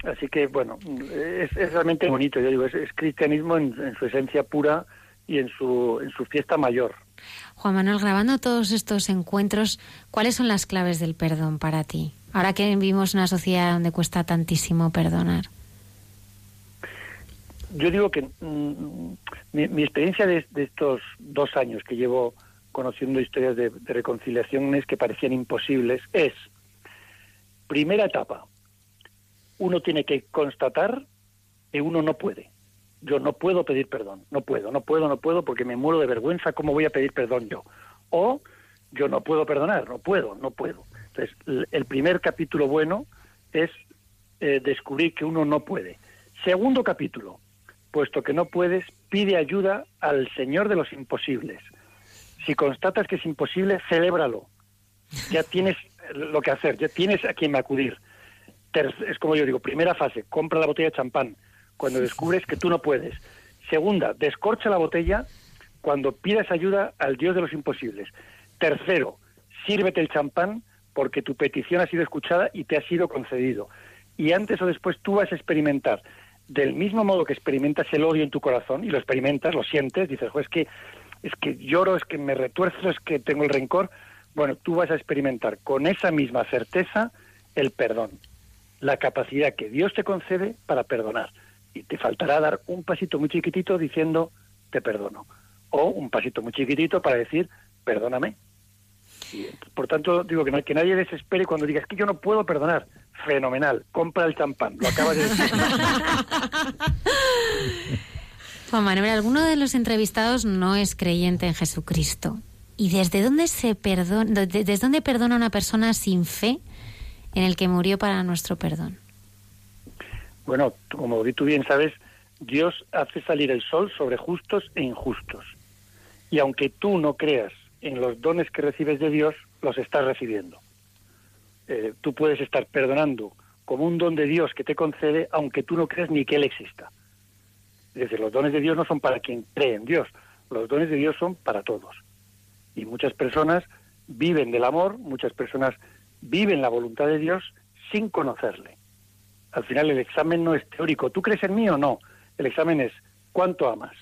Así que bueno, es, es realmente bonito, yo digo, es, es cristianismo en, en, su esencia pura y en su en su fiesta mayor. Juan Manuel, grabando todos estos encuentros, ¿cuáles son las claves del perdón para ti? Ahora que vivimos una sociedad donde cuesta tantísimo perdonar. Yo digo que mmm, mi, mi, experiencia de, de, estos dos años que llevo conociendo historias de, de reconciliaciones que parecían imposibles es, primera etapa, uno tiene que constatar que uno no puede. Yo no puedo pedir perdón, no puedo, no puedo, no puedo porque me muero de vergüenza, ¿cómo voy a pedir perdón yo? O yo no puedo perdonar, no puedo, no puedo. Entonces, el primer capítulo bueno es eh, descubrir que uno no puede. Segundo capítulo, puesto que no puedes, pide ayuda al Señor de los imposibles. Si constatas que es imposible, celébralo. Ya tienes lo que hacer, ya tienes a quien acudir. Es como yo digo, primera fase, compra la botella de champán cuando descubres que tú no puedes. Segunda, descorcha la botella cuando pidas ayuda al Dios de los imposibles. Tercero, sírvete el champán porque tu petición ha sido escuchada y te ha sido concedido. Y antes o después tú vas a experimentar, del mismo modo que experimentas el odio en tu corazón, y lo experimentas, lo sientes, dices, es que, es que lloro, es que me retuerzo, es que tengo el rencor, bueno, tú vas a experimentar con esa misma certeza el perdón, la capacidad que Dios te concede para perdonar. Y te faltará dar un pasito muy chiquitito diciendo, te perdono. O un pasito muy chiquitito para decir, perdóname, por tanto, digo que, que nadie desespere cuando digas que yo no puedo perdonar. Fenomenal, compra el champán, lo acabas de decir. Juan Manuel, alguno de los entrevistados no es creyente en Jesucristo. ¿Y desde dónde se perdona, desde dónde perdona una persona sin fe en el que murió para nuestro perdón? Bueno, como tú bien sabes, Dios hace salir el sol sobre justos e injustos. Y aunque tú no creas en los dones que recibes de Dios, los estás recibiendo. Eh, tú puedes estar perdonando como un don de Dios que te concede, aunque tú no creas ni que Él exista. Es decir, los dones de Dios no son para quien cree en Dios, los dones de Dios son para todos. Y muchas personas viven del amor, muchas personas viven la voluntad de Dios sin conocerle. Al final el examen no es teórico. ¿Tú crees en mí o no? El examen es ¿cuánto amas?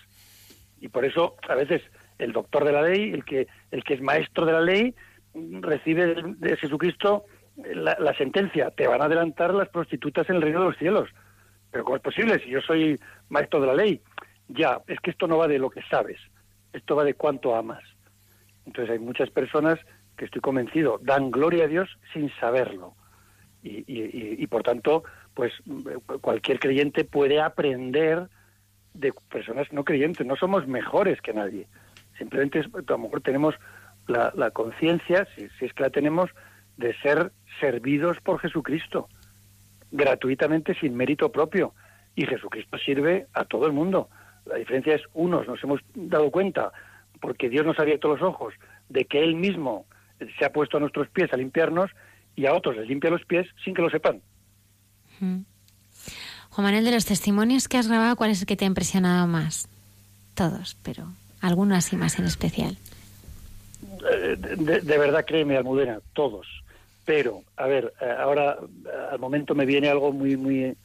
Y por eso a veces el doctor de la ley, el que, el que es maestro de la ley, recibe de Jesucristo la, sentencia, te van a adelantar las prostitutas en el reino de los cielos. Pero ¿cómo es posible si yo soy maestro de la ley? Ya, es que esto no va de lo que sabes, esto va de cuánto amas. Entonces hay muchas personas que estoy convencido dan gloria a Dios sin saberlo. Y, por tanto, pues cualquier creyente puede aprender de personas no creyentes. No somos mejores que nadie. Simplemente a lo mejor tenemos la, conciencia, si, es que la tenemos, de ser servidos por Jesucristo, gratuitamente, sin mérito propio. Y Jesucristo sirve a todo el mundo. La diferencia es, unos nos hemos dado cuenta, porque Dios nos ha abierto los ojos, de que Él mismo se ha puesto a nuestros pies a limpiarnos, y a otros les limpia los pies sin que lo sepan. Juan Manuel, de los testimonios que has grabado, ¿cuál es el que te ha impresionado más? Todos, pero alguno así más en especial. Eh, de, verdad, créeme, Almudena, todos. Pero, a ver, eh, ahora al momento me viene algo muy, muy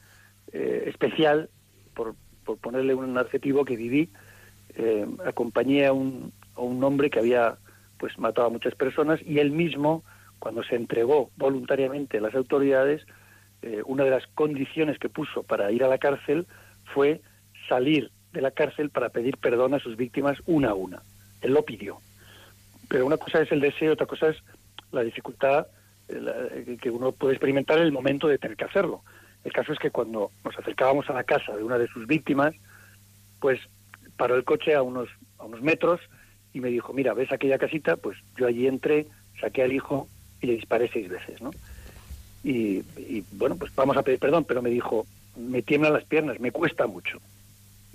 eh, especial, por, por, ponerle un adjetivo que viví. acompañé a un, a un hombre que había pues matado a muchas personas y él mismo, cuando se entregó voluntariamente a las autoridades, una de las condiciones que puso para ir a la cárcel fue salir de la cárcel para pedir perdón a sus víctimas una a una. Él lo pidió. Pero una cosa es el deseo, otra cosa es la dificultad eh, que uno puede experimentar en el momento de tener que hacerlo. El caso es que cuando nos acercábamos a la casa de una de sus víctimas, pues paró el coche a unos, a unos metros y me dijo, mira, ¿ves aquella casita? Pues yo allí entré, saqué al hijo y le disparé seis veces, ¿no? Y, y bueno, pues vamos a pedir perdón, pero me dijo, me tiemblan las piernas, me cuesta mucho.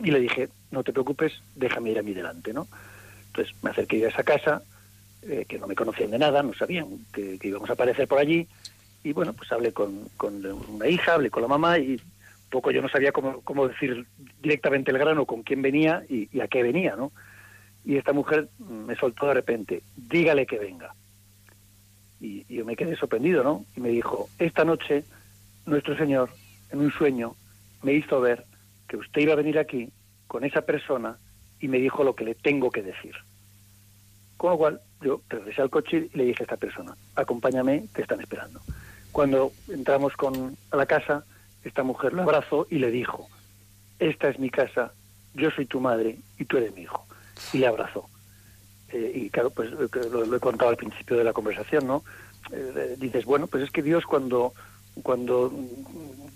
Y le dije, no te preocupes, déjame ir a mí delante, ¿no? Entonces me acerqué a esa casa, eh, que no me conocían de nada, no sabían que, íbamos a aparecer por allí, y bueno, pues hablé con, con, una hija, hablé con la mamá, y poco yo no sabía cómo, cómo decir directamente el grano, con quién venía y, a qué venía, ¿no? Y esta mujer me soltó de repente, dígale que venga. Y, yo me quedé sorprendido, ¿no? Y me dijo, esta noche nuestro Señor, en un sueño, me hizo ver que usted iba a venir aquí con esa persona y me dijo lo que le tengo que decir. Con lo cual, yo regresé al coche y le dije a esta persona, acompáñame, te están esperando. Cuando entramos con, a la casa, esta mujer lo abrazó y le dijo, esta es mi casa, yo soy tu madre y tú eres mi hijo. Y le abrazó. Eh, y claro, pues lo, he contado al principio de la conversación, ¿no? Eh, dices, bueno, pues es que Dios cuando, cuando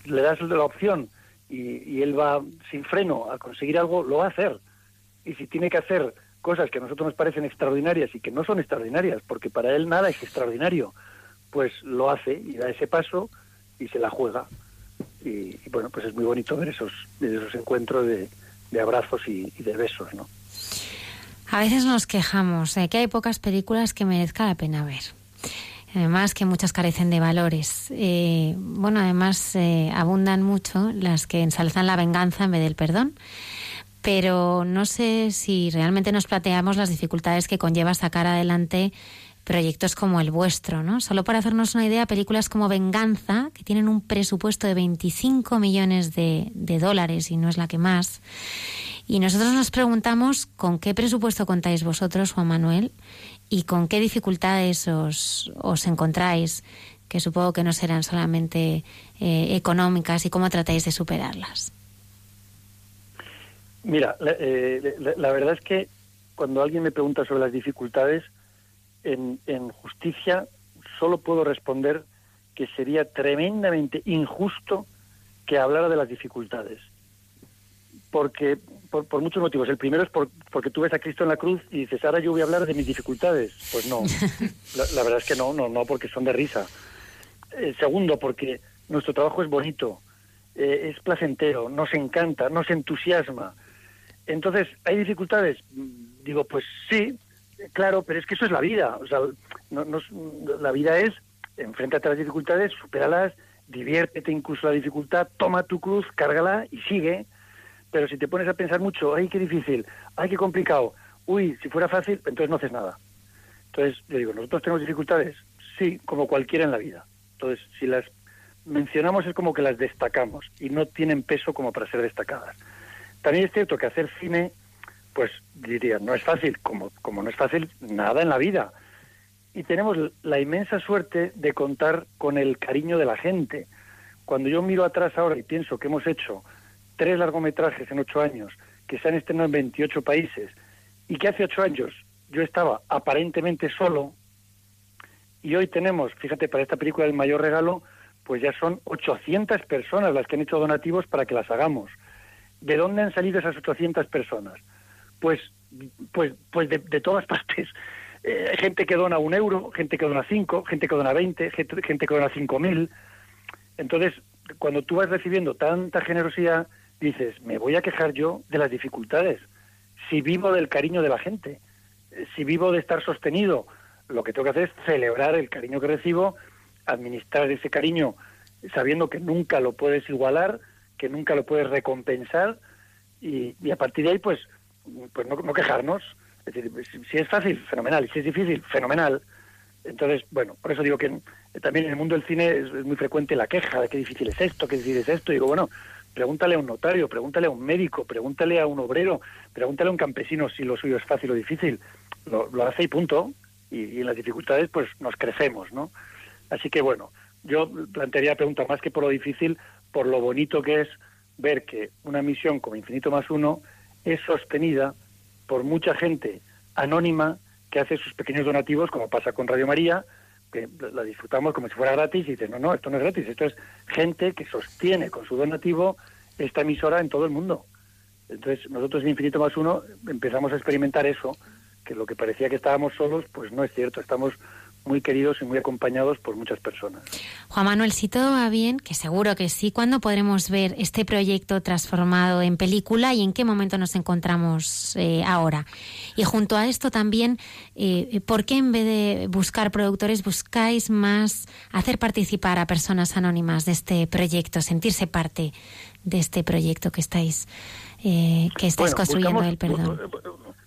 le das la opción y, él va sin freno a conseguir algo, lo va a hacer. Y si tiene que hacer cosas que a nosotros nos parecen extraordinarias y que no son extraordinarias, porque para él nada es extraordinario, pues lo hace y da ese paso y se la juega. Y, bueno, pues es muy bonito ver esos, esos encuentros de, abrazos y, de besos, ¿no? A veces nos quejamos de que hay pocas películas que merezca la pena ver. Además que muchas carecen de valores. Eh, bueno, además eh, abundan mucho las que ensalzan la venganza en vez del perdón. Pero no sé si realmente nos planteamos las dificultades que conlleva sacar adelante proyectos como el vuestro, ¿no? Solo para hacernos una idea, películas como Venganza, que tienen un presupuesto de 25 millones de, de dólares y no es la que más. Y nosotros nos preguntamos con qué presupuesto contáis vosotros, Juan Manuel, y con qué dificultades os, os encontráis, que supongo que no serán solamente eh, económicas, y cómo tratáis de superarlas. Mira, la, eh, la, la, verdad es que cuando alguien me pregunta sobre las dificultades, en, en justicia solo puedo responder que sería tremendamente injusto que hablara de las dificultades. Porque, por, por muchos motivos. El primero es por, porque tú ves a Cristo en la cruz y dices, ahora yo voy a hablar de mis dificultades. Pues no, la, la verdad es que no, no, no, porque son de risa. Eh, segundo, porque nuestro trabajo es bonito, eh, es placentero, nos encanta, nos entusiasma. Entonces, ¿hay dificultades? Digo, pues sí, claro, pero es que eso es la vida. O sea, no, no, la vida es, enfréntate a las dificultades, supéralas, diviértete incluso la dificultad, toma tu cruz, cárgala y sigue. Pero si te pones a pensar mucho, ay, qué difícil, ay, qué complicado, uy, si fuera fácil, entonces no haces nada. Entonces, yo digo, ¿nosotros tenemos dificultades? Sí, como cualquiera en la vida. Entonces, si las mencionamos es como que las destacamos y no tienen peso como para ser destacadas. También es cierto que hacer cine, pues diría, no es fácil, como, como no es fácil nada en la vida. Y tenemos la inmensa suerte de contar con el cariño de la gente. Cuando yo miro atrás ahora y pienso que hemos hecho tres largometrajes en ocho años, que se han estrenado en 28 países, y que hace ocho años yo estaba aparentemente solo, y hoy tenemos, fíjate, para esta película El Mayor Regalo, pues ya son 800 personas las que han hecho donativos para que las hagamos. ¿De dónde han salido esas 800 personas? Pues, pues, pues de, de todas partes. Eh, gente que dona un euro, gente que dona cinco, gente que dona veinte, gente, gente que dona cinco mil. Entonces, cuando tú vas recibiendo tanta generosidad, dices, me voy a quejar yo de las dificultades. Si vivo del cariño de la gente, si vivo de estar sostenido, lo que tengo que hacer es celebrar el cariño que recibo, administrar ese cariño sabiendo que nunca lo puedes igualar, que nunca lo puedes recompensar y, y a partir de ahí pues, pues no, no, quejarnos. Es decir, si es fácil, fenomenal, y si es difícil, fenomenal. Entonces, bueno, por eso digo que también en el mundo del cine es, es muy frecuente la queja de qué difícil es esto, qué difícil es esto. Y digo, bueno, pregúntale a un notario, pregúntale a un médico, pregúntale a un obrero, pregúntale a un campesino si lo suyo es fácil o difícil. Lo, hace y punto. Y, y en las dificultades pues nos crecemos, ¿no? Así que bueno, yo plantearía la pregunta más que por lo difícil, por lo bonito que es ver que una misión como Infinito más Uno es sostenida por mucha gente anónima que hace sus pequeños donativos, como pasa con Radio María, que la disfrutamos como si fuera gratis y dice, no, no, esto no es gratis, esto es gente que sostiene con su donativo esta emisora en todo el mundo. Entonces, nosotros en Infinito más Uno empezamos a experimentar eso, que lo que parecía que estábamos solos, pues no es cierto, estamos muy queridos y muy acompañados por muchas personas. Juan Manuel, si todo va bien, que seguro que sí, ¿cuándo podremos ver este proyecto transformado en película y en qué momento nos encontramos eh, ahora? Y junto a esto también, eh, ¿por qué en vez de buscar productores buscáis más hacer participar a personas anónimas de este proyecto, sentirse parte de este proyecto que estáis, eh, que estáis bueno, construyendo buscamos, el perdón?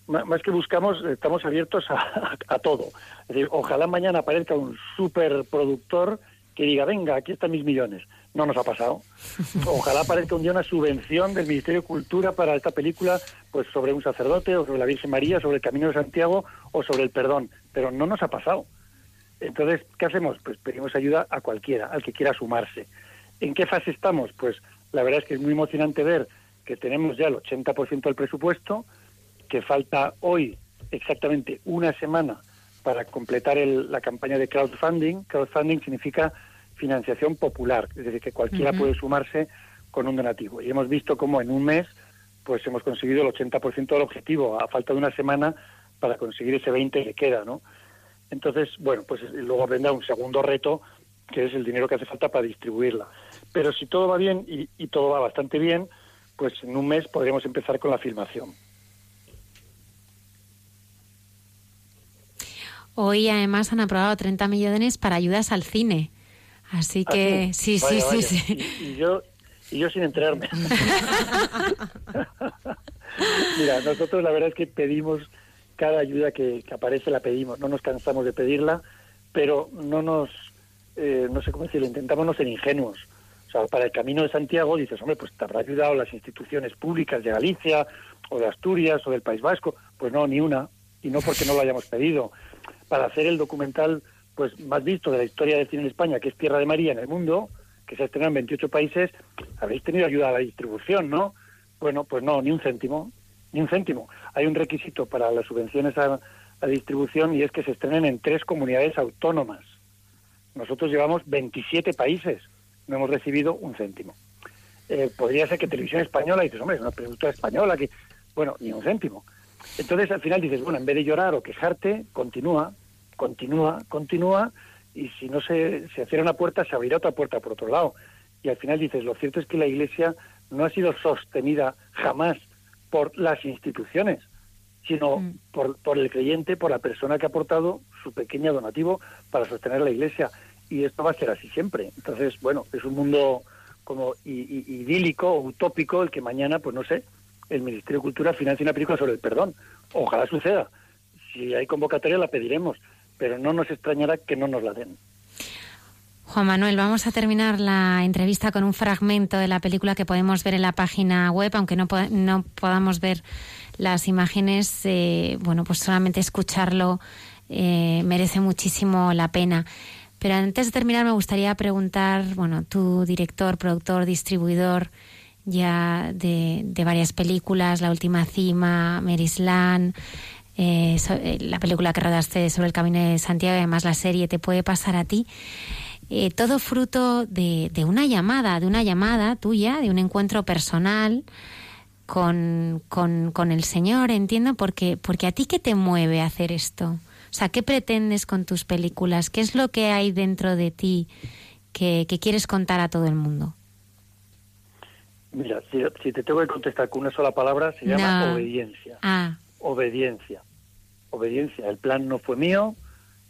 Más que buscamos, estamos abiertos a, a, todo. Es decir, ojalá mañana aparezca un superproductor que diga, venga, aquí están mis millones. No nos ha pasado. Ojalá aparezca un día una subvención del Ministerio de Cultura para esta película, pues sobre un sacerdote, o sobre la Virgen María, sobre el Camino de Santiago, o sobre el perdón. Pero no nos ha pasado. Entonces, ¿qué hacemos? Pues pedimos ayuda a cualquiera, al que quiera sumarse. ¿En qué fase estamos? Pues la verdad es que es muy emocionante ver que tenemos ya el 80% del presupuesto, que falta hoy exactamente una semana para completar el, la campaña de crowdfunding. Crowdfunding significa financiación popular, es decir, que cualquiera uh -huh. puede sumarse con un donativo. Y hemos visto cómo en un mes pues hemos conseguido el 80% del objetivo, a falta de una semana para conseguir ese 20 que queda, ¿no? Entonces, bueno, pues luego vendrá un segundo reto, que es el dinero que hace falta para distribuirla. Pero si todo va bien y, y todo va bastante bien, pues en un mes podríamos empezar con la filmación. Hoy además han aprobado 30 millones para ayudas al cine. Así ¿Ah, que sí, sí, sí, sí. Y, yo, y yo sin enterarme. Mira, nosotros la verdad es que pedimos cada ayuda que, aparece, la pedimos. No nos cansamos de pedirla, pero no nos, eh, no sé cómo decirlo, intentamos no ser ingenuos. O sea, para el Camino de Santiago dices, hombre, pues te habrá ayudado las instituciones públicas de Galicia o de Asturias o del País Vasco. Pues no, ni una. Y no porque no lo hayamos pedido para hacer el documental pues más visto de la historia del cine en España, que es Tierra de María en el mundo, que se estrena en 28 países, habéis tenido ayuda a la distribución, ¿no? Bueno, pues no, ni un céntimo, ni un céntimo. Hay un requisito para las subvenciones a la distribución y es que se estrenen en tres comunidades autónomas. Nosotros llevamos 27 países, no hemos recibido un céntimo. Eh, podría ser que Televisión Española, dices, hombre, es una productora española, que, bueno, ni un céntimo. Entonces al final dices, bueno, en vez de llorar o quejarte, continúa, continúa, continúa, y si no se, se cierra una puerta, se abrirá otra puerta por otro lado. Y al final dices, lo cierto es que la Iglesia no ha sido sostenida jamás por las instituciones, sino mm. por, por el creyente, por la persona que ha aportado su pequeño donativo para sostener la Iglesia. Y esto va a ser así siempre. Entonces, bueno, es un mundo como idílico, utópico, el que mañana, pues no sé, el Ministerio de Cultura financia una película sobre el perdón. Ojalá suceda. Si hay convocatoria la pediremos, pero no nos extrañará que no nos la den. Juan Manuel, vamos a terminar la entrevista con un fragmento de la película que podemos ver en la página web, aunque no, no podamos ver las imágenes, eh, bueno, pues solamente escucharlo eh, merece muchísimo la pena. Pero antes de terminar me gustaría preguntar, bueno, tu director, productor, distribuidor, ya de, varias películas, La Última Cima, Merislan, eh, eh, la película que rodaste sobre el Camino de Santiago, además la serie Te puede pasar a ti. Eh, todo fruto de, una llamada, de una llamada tuya, de un encuentro personal con, con, el Señor, entiendo, porque, porque a ti qué te mueve hacer esto. O sea, ¿qué pretendes con tus películas? ¿Qué es lo que hay dentro de ti que quieres contar a todo el mundo? Mira, si, te tengo que contestar con una sola palabra, se llama obediencia. Ah. Obediencia. Obediencia. El plan no fue mío,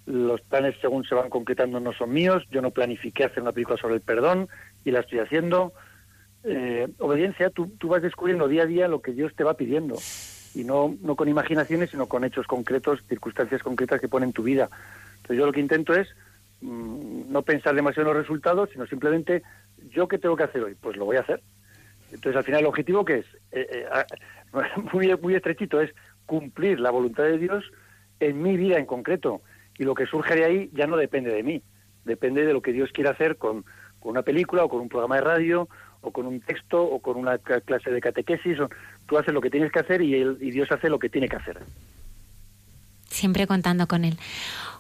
los planes según se van concretando no son míos, yo no planifiqué hacer una película sobre el perdón y la estoy haciendo. Eh, obediencia, tú, tú vas descubriendo día a día lo que Dios te va pidiendo y no, no con imaginaciones, sino con hechos concretos, circunstancias concretas que ponen tu vida. Entonces yo lo que intento es mm, no pensar demasiado en los resultados, sino simplemente yo qué tengo que hacer hoy, pues lo voy a hacer. Entonces, al final, el objetivo que es, eh, eh, muy, muy estrechito, es cumplir la voluntad de Dios en mi vida en concreto. Y lo que surge de ahí ya no depende de mí, depende de lo que Dios quiera hacer con, una película o con un programa de radio o con un texto o con una clase de catequesis. tú haces lo que tienes que hacer y, y Dios hace lo que tiene que hacer. Siempre contando con Él.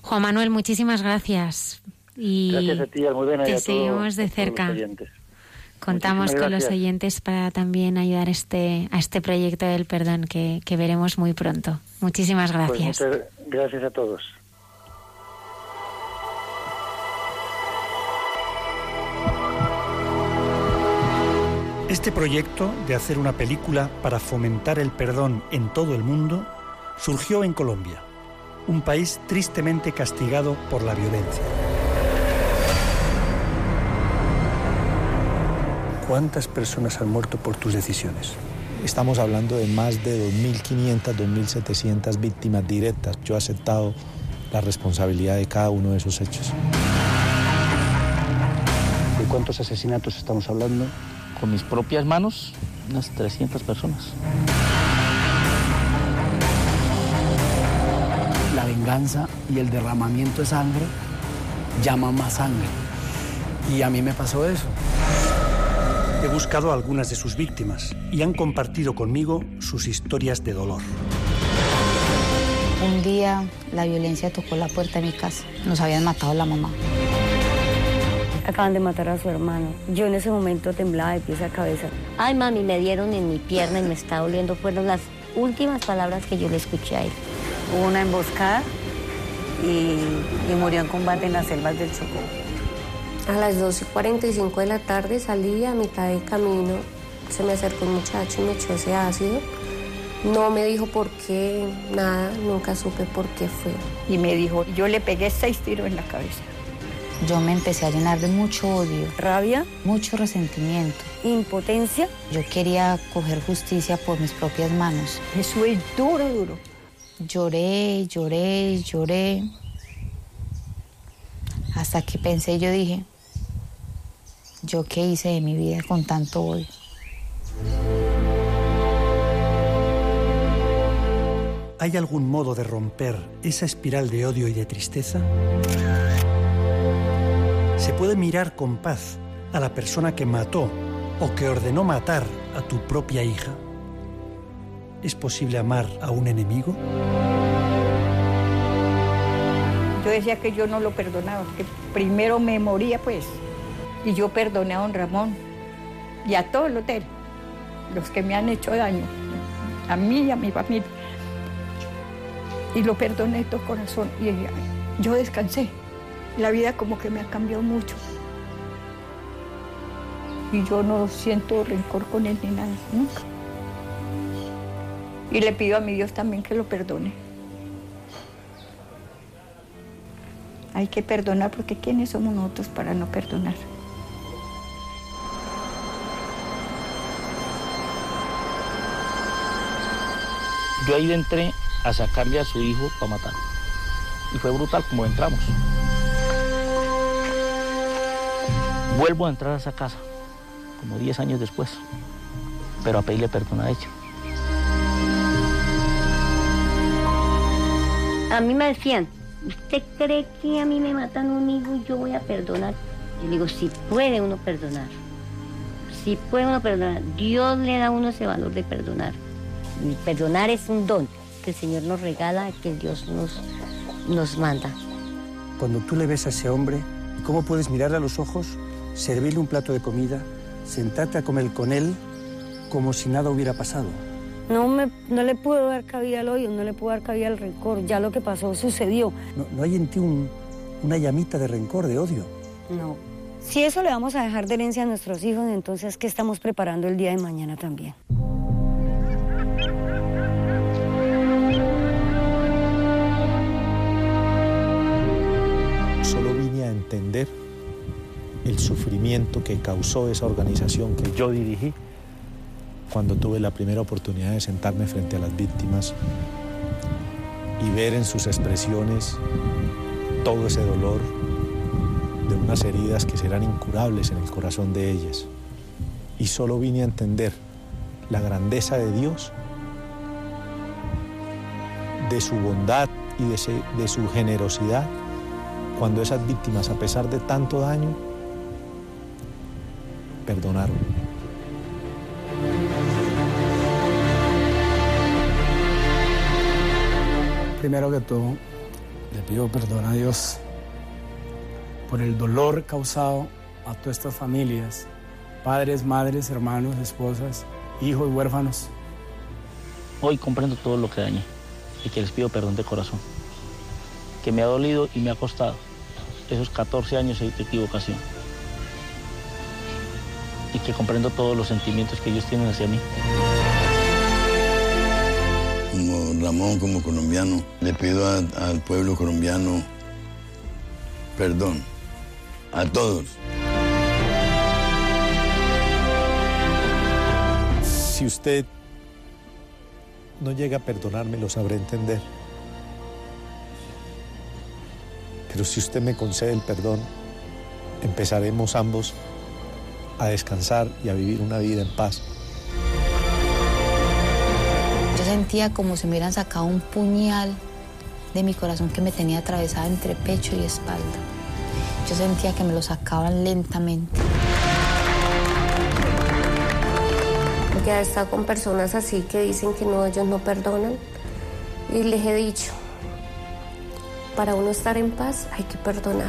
Juan Manuel, muchísimas gracias. Y gracias a ti, Almudena, te seguimos de cerca. Contamos con los oyentes para también ayudar este, a este proyecto del perdón que, veremos muy pronto. Muchísimas pues gracias. muchas gracias a todos. Este proyecto de hacer una película para fomentar el perdón en todo el mundo surgió en Colombia, un país tristemente castigado por la violencia. ¿Cuántas personas han muerto por tus decisiones? Estamos hablando de más de 2.500, 2.700 víctimas directas. Yo he aceptado la responsabilidad de cada uno de esos hechos. ¿De cuántos asesinatos estamos hablando? Con mis propias manos, unas 300 personas. La venganza y el derramamiento de sangre llaman más sangre. Y a mí me pasó eso. He buscado a algunas de sus víctimas y han compartido conmigo sus historias de dolor. Un día la violencia tocó la puerta de mi casa. Nos habían matado a la mamá. Acaban de matar a su hermano. Yo en ese momento temblaba de pies a cabeza. Ay, mami, me dieron en mi pierna y me está doliendo. Fueron las últimas palabras que yo le escuché a él. Hubo una emboscada y, y murió en combate en las selvas del Chocó. A las 12.45 de la tarde salí a mitad de camino, se me acercó un muchacho y me echó ese ácido. No me dijo por qué, nada, nunca supe por qué fue. Y me dijo, yo le pegué seis tiros en la cabeza. Yo me empecé a llenar de mucho odio, Rabia, mucho resentimiento. impotencia. Yo quería coger justicia por mis propias manos. Eso es duro, duro. Lloré, lloré, lloré. Hasta que pensé, yo dije, ¿yo qué hice de mi vida con tanto odio? ¿Hay algún modo de romper esa espiral de odio y de tristeza? ¿Se puede mirar con paz a la persona que mató o que ordenó matar a tu propia hija? ¿Es posible amar a un enemigo? Yo decía que yo no lo perdonaba, que primero me moría pues. Y yo perdoné a don Ramón y a todo el hotel, los que me han hecho daño, a mí y a mi familia. Y lo perdoné de todo corazón y yo descansé. La vida como que me ha cambiado mucho. Y yo no siento rencor con él ni nada, nunca. Y le pido a mi Dios también que lo perdone. Hay que perdonar porque ¿quiénes somos nosotros para no perdonar? Yo ahí entré a sacarle a su hijo para matarlo. Y fue brutal como entramos. Vuelvo a entrar a esa casa, como 10 años después, pero a pedirle perdón a ella. A mí me decían, ¿usted cree que a mí me matan un hijo y yo voy a perdonar? Yo digo, si puede uno perdonar. Si puede uno perdonar. Dios le da a uno ese valor de perdonar. Y perdonar es un don que el Señor nos regala, que Dios nos, nos manda. Cuando tú le ves a ese hombre, ¿cómo puedes mirarle a los ojos, servirle un plato de comida, sentarte a comer con él como si nada hubiera pasado? No, me, no le puedo dar cabida al odio, no le puedo dar cabida al rencor. Ya lo que pasó sucedió. ¿No, no hay en ti un- una llamita de rencor, de odio? No. Si eso le vamos a dejar de herencia a nuestros hijos, entonces, ¿qué estamos preparando el día de mañana también? El sufrimiento que causó esa organización que yo dirigí cuando tuve la primera oportunidad de sentarme frente a las víctimas y ver en sus expresiones todo ese dolor de unas heridas que serán incurables en el corazón de ellas. Y solo vine a entender la grandeza de Dios, de su bondad y de su generosidad cuando esas víctimas, a pesar de tanto daño, perdonaron. Primero que todo, le pido perdón a Dios por el dolor causado a todas estas familias, padres, madres, hermanos, esposas, hijos huérfanos. Hoy comprendo todo lo que dañé y que les pido perdón de corazón. Que me ha dolido y me ha costado esos 14 años de equivocación. Y que comprendo todos los sentimientos que ellos tienen hacia mí. Como Ramón, como colombiano, le pido a- al pueblo colombiano perdón. A todos. Si usted no llega a perdonarme, lo sabré entender. Pero si usted me concede el perdón, empezaremos ambos a descansar y a vivir una vida en paz. Yo sentía como si me hubieran sacado un puñal de mi corazón que me tenía atravesada entre pecho y espalda. Yo sentía que me lo sacaban lentamente. Porque he estado con personas así que dicen que no, ellos no perdonan. Y les he dicho, para uno estar en paz hay que perdonar.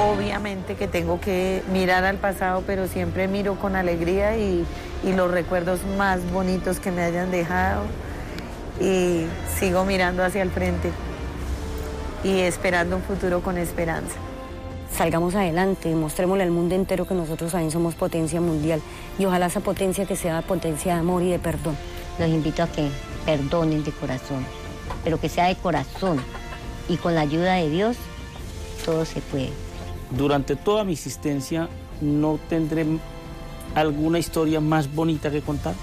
Obviamente que tengo que mirar al pasado, pero siempre miro con alegría y, y los recuerdos más bonitos que me hayan dejado. Y sigo mirando hacia el frente y esperando un futuro con esperanza. salgamos adelante, mostrémosle al mundo entero que nosotros también somos potencia mundial y ojalá esa potencia que sea potencia de amor y de perdón. Los invito a que perdonen de corazón, pero que sea de corazón y con la ayuda de Dios todo se puede. Durante toda mi existencia no tendré alguna historia más bonita que contar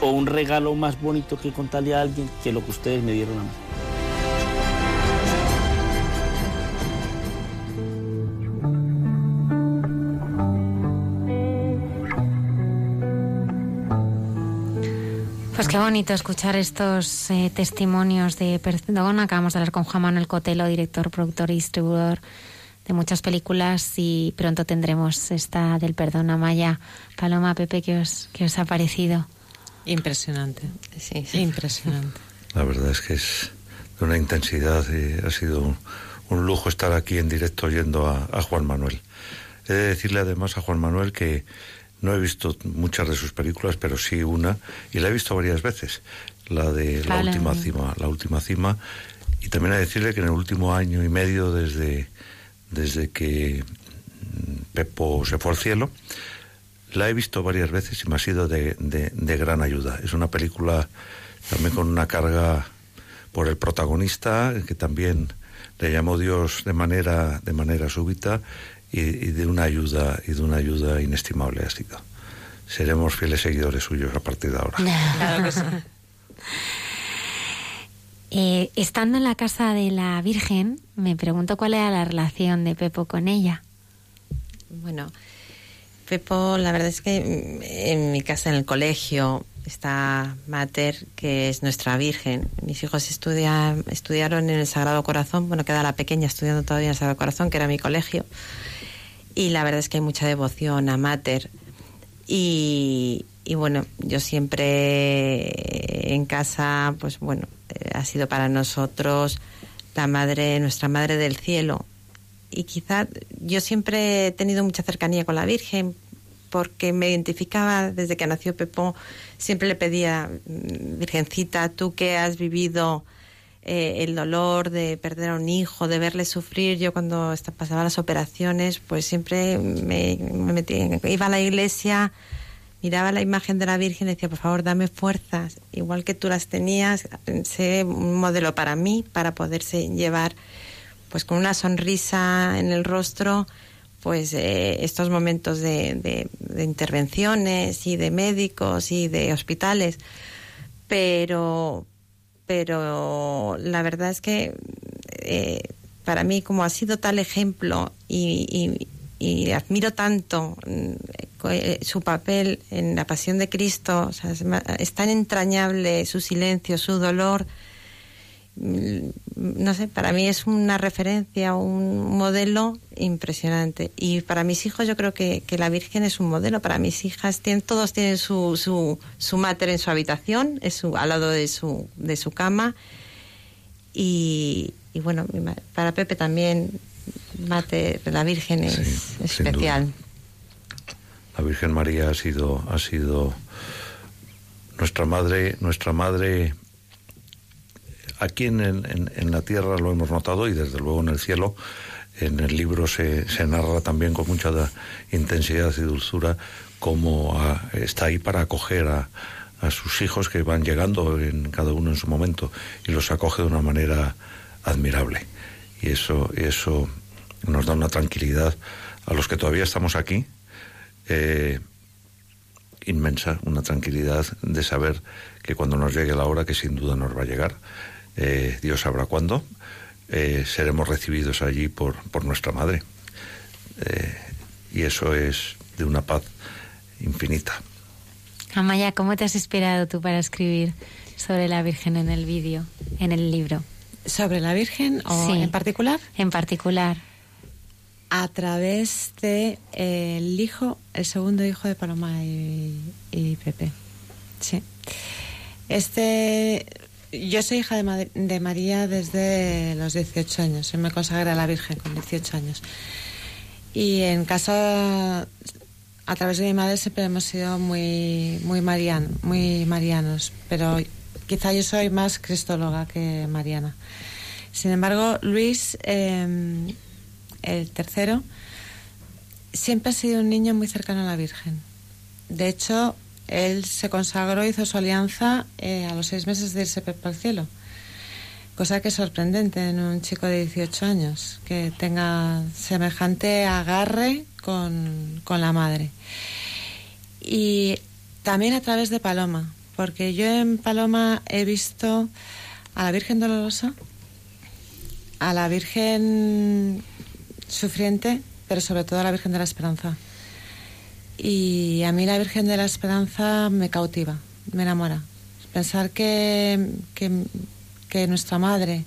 o un regalo más bonito que contarle a alguien que lo que ustedes me dieron a mí. Qué bonito escuchar estos eh, testimonios de perdón. Acabamos de hablar con Juan Manuel Cotelo, director, productor y distribuidor de muchas películas y pronto tendremos esta del perdón a Maya. Paloma, Pepe, ¿qué os, qué os ha parecido? Impresionante, sí, impresionante. La verdad es que es de una intensidad y ha sido un, un lujo estar aquí en directo oyendo a, a Juan Manuel. He de decirle además a Juan Manuel que no he visto muchas de sus películas, pero sí una, y la he visto varias veces, la de La. Última Cima, La Última Cima, y también de decirle que en el último año y medio desde, desde que mm, Pepo se fue al cielo, la he visto varias veces y me ha sido de, de- de gran ayuda. Es una película también con una carga por el protagonista, que también le llamó Dios de manera, de manera súbita y, y de una ayuda y de una ayuda inestimable ha sido. Seremos fieles seguidores suyos a partir de ahora. Claro que sí. Eh, estando en la casa de la Virgen, me pregunto cuál era la relación de Pepo con ella. Bueno, Pepo, la verdad es que mm, en mi casa, en el colegio, está Mater, que es nuestra Virgen. Mis hijos estudia- estudiaron en el Sagrado Corazón, bueno, queda la pequeña estudiando todavía en el Sagrado Corazón, que era mi colegio. Y la verdad es que hay mucha devoción a Mater. Y, y bueno, yo siempre en casa, pues bueno, eh, ha sido para nosotros la madre, nuestra madre del cielo. Y quizá yo siempre he tenido mucha cercanía con la Virgen porque me identificaba desde que nació Pepo, siempre le pedía, "Mm, Virgencita, tú que has vivido eh, el dolor de perder a un hijo, de verle sufrir. Yo cuando pasaba las operaciones, pues siempre me, me metía, iba a la iglesia, miraba la imagen de la Virgen y decía, por favor, dame fuerzas, igual que tú las tenías, sé un modelo para mí, para poderse llevar pues con una sonrisa en el rostro pues eh, estos momentos de- de intervenciones y de médicos y de hospitales pero pero la verdad es que eh, para mí como ha sido tal ejemplo y, admiro tanto mm, co- eh, su papel en la pasión de Cristo es, tan entrañable su silencio su dolor no sé, para mí es una referencia, un modelo impresionante. Y para mis hijos yo creo que, que la Virgen es un modelo. Para mis hijas tienen, todos tienen su, su, su máter en su habitación, es su, al lado de su, de su cama. Y, y bueno, para Pepe también la Virgen es Sí, especial. La Virgen María ha sido, ha sido nuestra madre, nuestra madre aquí en, en- en la tierra lo hemos notado y desde luego en el cielo. En el libro se, se narra también con mucha da- intensidad y dulzura cómo ah, está ahí para acoger a, a sus hijos que van llegando en cada uno en su momento y los acoge de una manera admirable. Y eso, eso nos da una tranquilidad a los que todavía estamos aquí, eh, inmensa, una tranquilidad de saber que cuando nos llegue la hora, que sin duda nos va a llegar, eh, Dios sabrá cuándo, eh, seremos recibidos allí por, por nuestra madre. Eh, y eso es de una paz infinita. Amaya, ¿cómo te has inspirado tú para escribir sobre la Virgen en el vídeo, en el libro? ¿Sobre la Virgen o Sí. en particular? En particular. A través de eh, el hijo, el segundo hijo de Paloma y, y Pepe. Sí. Este, yo soy hija de, Ma- de María desde los 18 años. Yo me consagré a la Virgen con 18 años. Y en casa, a través de mi madre, siempre hemos sido muy, muy, muy marianos. Pero quizá yo soy más cristóloga que mariana. Sin embargo, Luis, eh, el tercero, siempre ha sido un niño muy cercano a la Virgen. De hecho, él se consagró, hizo su alianza eh, a los seis meses de irse al cielo. Cosa que es sorprendente en un chico de 18 años, que tenga semejante agarre con, con la madre. Y también a través de Paloma, porque yo en Paloma he visto a la Virgen Dolorosa, a la Virgen Sufriente, pero sobre todo a la Virgen de la Esperanza. Y a mí la Virgen de la Esperanza me cautiva, me enamora. Pensar que, que, nuestra madre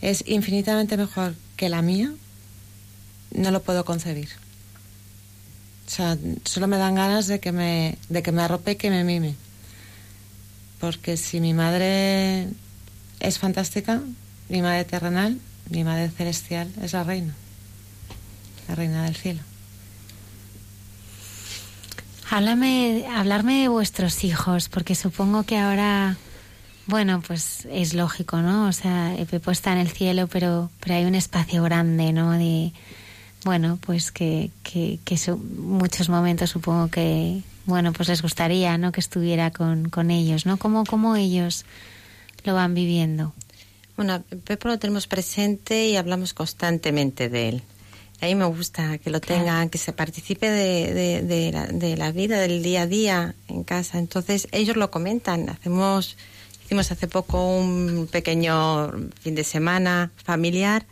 es infinitamente mejor que la mía, no lo puedo concebir. O sea, solo me dan ganas de que me, de que me arrope y que me mime. Porque si mi madre es fantástica, mi madre terrenal, mi madre celestial es la reina, la reina del cielo. Háblame, hablarme de vuestros hijos, porque supongo que ahora, bueno, pues es lógico, ¿no? O sea, Pepo está en el cielo, pero, pero hay un espacio grande, ¿no? De, bueno, pues que, que, que muchos momentos supongo que, bueno, pues les gustaría, ¿no? Que estuviera con, con ellos, ¿no? ¿Cómo, ¿Cómo ellos lo van viviendo? Bueno, Pepo lo tenemos presente y hablamos constantemente de él. A mí me gusta que lo tengan, que se participe de, de, la, de, la, vida, del día a día en casa. Entonces, ellos lo comentan. Hacemos, hicimos hace poco un pequeño fin de semana familiar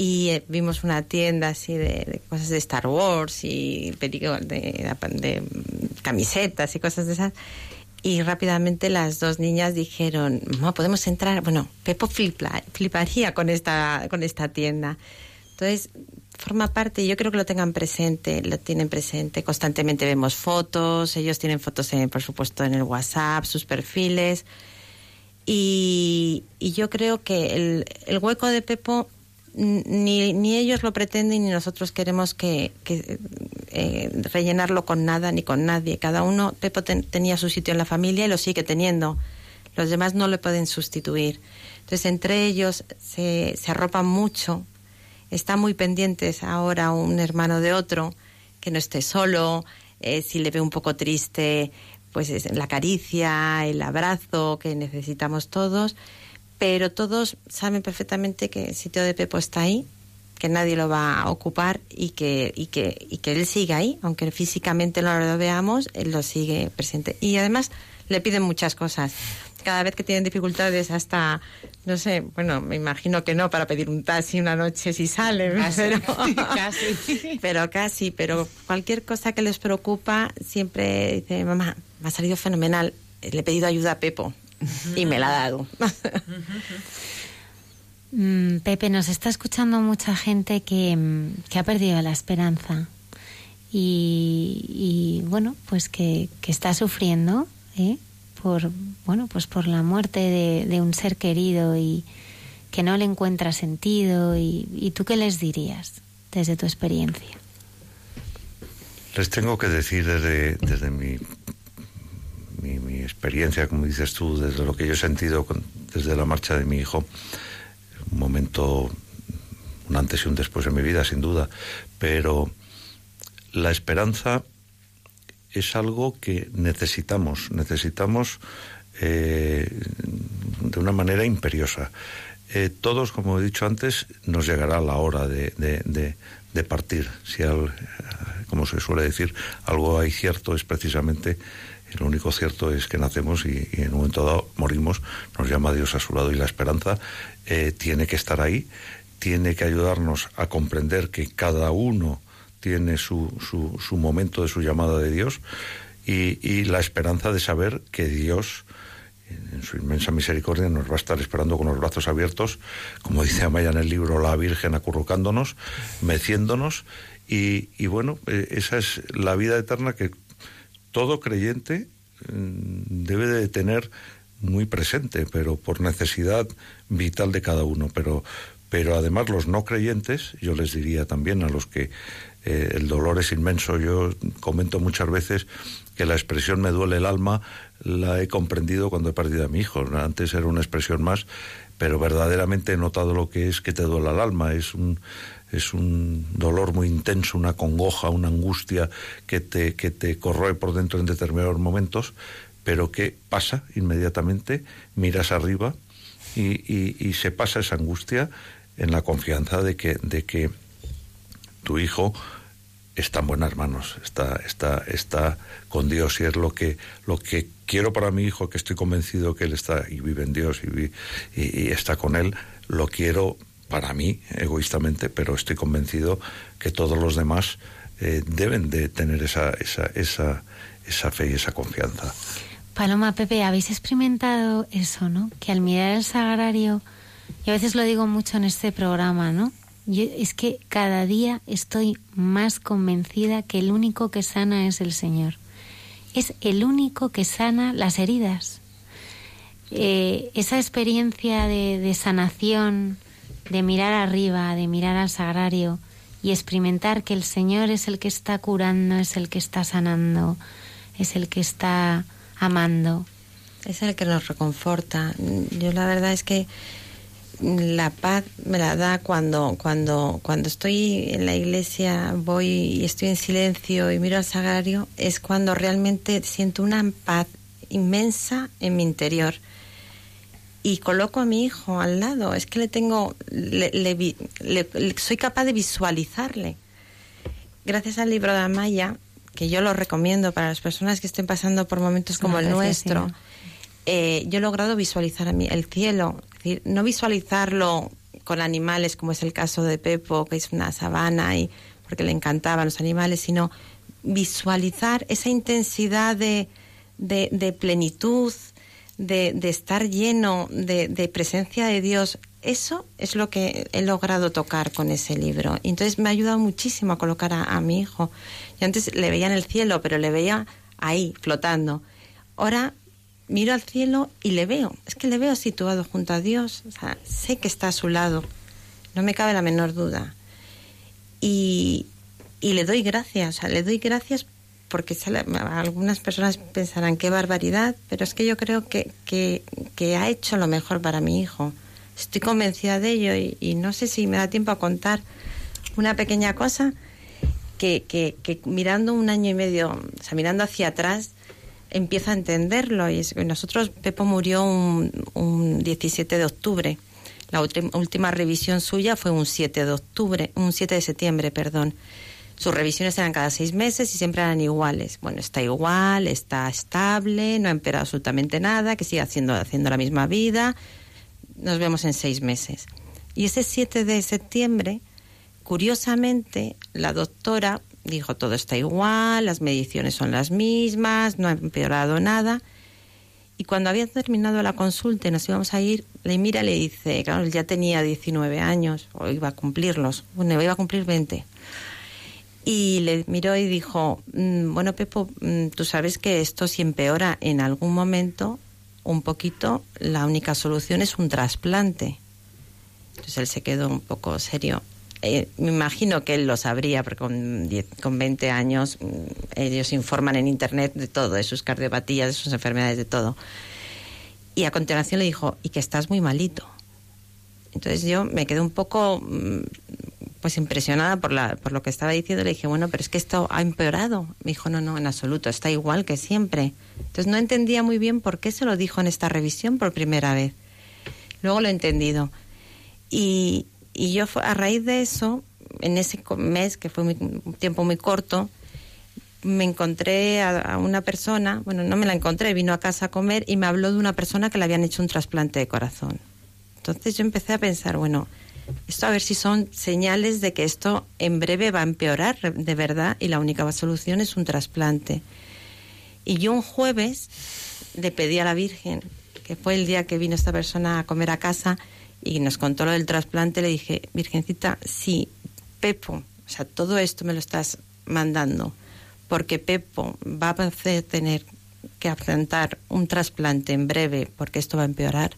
y eh, vimos una tienda así de, cosas de Star Wars y de, de, camisetas y cosas de esas. Y rápidamente las dos niñas dijeron, no, podemos entrar. Bueno, Pepo fliparía con esta, con esta tienda. Entonces, forma parte, yo creo que lo tengan presente, lo tienen presente, constantemente vemos fotos, ellos tienen fotos, por supuesto, en el WhatsApp, sus perfiles, y, yo creo que el, el, hueco de Pepo ni, ni ellos lo pretenden ni nosotros queremos que, eh, rellenarlo con nada ni con nadie. Cada uno, Pepo tenía su sitio en la familia y lo sigue teniendo. Los demás no le pueden sustituir. Entonces, entre ellos se, se arropan mucho están muy pendientes ahora un hermano de otro, que no esté solo, eh, si le ve un poco triste, pues es la caricia, el abrazo que necesitamos todos, pero todos saben perfectamente que el sitio de Pepo está ahí, que nadie lo va a ocupar y que, y que, y que él sigue ahí, aunque físicamente no lo veamos, él lo sigue presente. Y además le piden muchas cosas cada vez que tienen dificultades hasta, no sé, bueno, me imagino que no para pedir un taxi una noche si salen, pero casi. pero casi, pero cualquier cosa que les preocupa siempre dice, mamá, me ha salido fenomenal, le he pedido ayuda a Pepo y me la ha dado. Mm, Pepe, nos está escuchando mucha gente que, que ha perdido la esperanza y, y bueno, pues que, que está sufriendo, ¿eh? Por bueno pues por la muerte de, un ser querido y que no le encuentra sentido y, tú qué les dirías desde tu experiencia les tengo que decir desde, desde mi, mi, experiencia como dices tú desde lo que yo he sentido desde la marcha de mi hijo un momento un antes y un después en mi vida sin duda pero la esperanza es algo que necesitamos, necesitamos eh, de una manera imperiosa. Eh, todos, como he dicho antes, nos llegará la hora de, partir. Si, al, como se suele decir, algo hay cierto es precisamente, lo único cierto es que nacemos y, en un momento dado morimos, nos llama Dios a su lado y la esperanza eh, tiene que estar ahí, tiene que ayudarnos a comprender que cada uno tiene su, su, momento de su llamada de Dios y, y, la esperanza de saber que Dios, en su inmensa misericordia, nos va a estar esperando con los brazos abiertos, como dice Amaya en el libro, la Virgen acurrucándonos, meciéndonos, y, y bueno, eh, esa es la vida eterna que todo creyente mm, debe de tener muy presente, pero por necesidad vital de cada uno. Pero, pero además los no creyentes, yo les diría también a los que eh, el dolor es inmenso. Yo comento muchas veces que la expresión me duele el alma la he comprendido cuando he perdido a mi hijo. Antes era una expresión más, pero verdaderamente he notado lo que es que te duele el alma. Es un, es un dolor muy intenso, una congoja, una angustia que te, que te corroe por dentro en determinados momentos, pero que pasa inmediatamente, miras arriba y, y, se pasa esa angustia en la confianza de que, de que tu hijo está en buenas manos, está, está, está con Dios y es lo que, lo que quiero para mi hijo, que estoy convencido que él está y vive en Dios y, y, está con él, lo quiero para mí, egoístamente, pero estoy convencido que todos los demás eh, deben de tener esa, esa, esa, esa fe y esa confianza. Paloma, Pepe, habéis experimentado eso, ¿no? Que al mirar el sagrario, y a veces lo digo mucho en este programa, ¿no? Yo, es que cada día estoy más convencida que el único que sana es el Señor. Es el único que sana las heridas. Eh, esa experiencia de, de sanación, de mirar arriba, de mirar al sagrario y experimentar que el Señor es el que está curando, es el que está sanando, es el que está amando. Es el que nos reconforta. Yo la verdad es que la paz me la da cuando, cuando, cuando estoy en la iglesia, voy y estoy en silencio y miro al sagrario, es cuando realmente siento una paz inmensa en mi interior y coloco a mi hijo al lado. Es que le tengo, le, soy capaz de visualizarle. Gracias al libro de Amaya, que yo lo recomiendo para las personas que estén pasando por momentos como el nuestro, eh, yo he logrado visualizar a mí el cielo. No visualizarlo con animales, como es el caso de Pepo, que es una sabana y porque le encantaban los animales, sino visualizar esa intensidad de, de, plenitud, de, estar lleno de, presencia de Dios, eso es lo que he logrado tocar con ese libro. Y entonces me ha ayudado muchísimo a colocar a, mi hijo. Yo antes le veía en el cielo, pero le veía ahí, flotando. Ahora miro al cielo y le veo. Es que le veo situado junto a Dios. Sé que está a su lado. No me cabe la menor duda. Y, y le doy gracias. Le doy gracias porque algunas personas pensarán qué barbaridad, pero es que yo creo que, que, ha hecho lo mejor para mi hijo. Estoy convencida de ello y, no sé si me da tiempo a contar una pequeña cosa que, que, mirando un año y medio, o sea, mirando hacia atrás, empiezo a entenderlo. Y nosotros, Pepo murió un, un 17 de octubre. La última revisión suya fue un 7 de octubre, un 7 de septiembre, perdón. Sus revisiones eran cada seis meses y siempre eran iguales. Bueno, está igual, está estable, no ha empeorado absolutamente nada, que sigue haciendo, haciendo la misma vida. Nos vemos en seis meses. Y ese 7 de septiembre, curiosamente, la doctora dijo todo está igual, las mediciones son las mismas, no ha empeorado nada. Y cuando había terminado la consulta y nos íbamos a ir, le mira le dice, claro, él ya tenía 19 años, o iba a cumplirlos, bueno, iba a cumplir 20 y le miró y dijo, mm, bueno, Pepo, mm, tú sabes que esto si empeora en algún momento un poquito, la única solución es un trasplante. Entonces él se quedó un poco serio. Eh, me imagino que él lo sabría, porque con, con 20 años mm, ellos informan en Internet de todo, de sus cardiopatías, de sus enfermedades, de todo. Y a continuación le dijo, y que estás muy malito. Entonces yo me quedé un poco pues impresionada por, la, por lo que estaba diciendo, le dije, bueno, pero es que esto ha empeorado. Me dijo, no, no, en absoluto, está igual que siempre. Entonces no entendía muy bien por qué se lo dijo en esta revisión por primera vez. Luego lo he entendido. Y, y yo a raíz de eso, en ese mes, que fue un tiempo muy corto, me encontré a, una persona, bueno, no me la encontré, vino a casa a comer y me habló de una persona que le habían hecho un trasplante de corazón. Entonces yo empecé a pensar, bueno, esto a ver si son señales de que esto en breve va a empeorar de verdad y la única solución es un trasplante. Y yo un jueves le pedí a la Virgen, que fue el día que vino esta persona a comer a casa y nos contó lo del trasplante, le dije, Virgencita, sí, Pepo, o sea, todo esto me lo estás mandando, porque Pepo va a tener que afrontar un trasplante en breve, porque esto va a empeorar,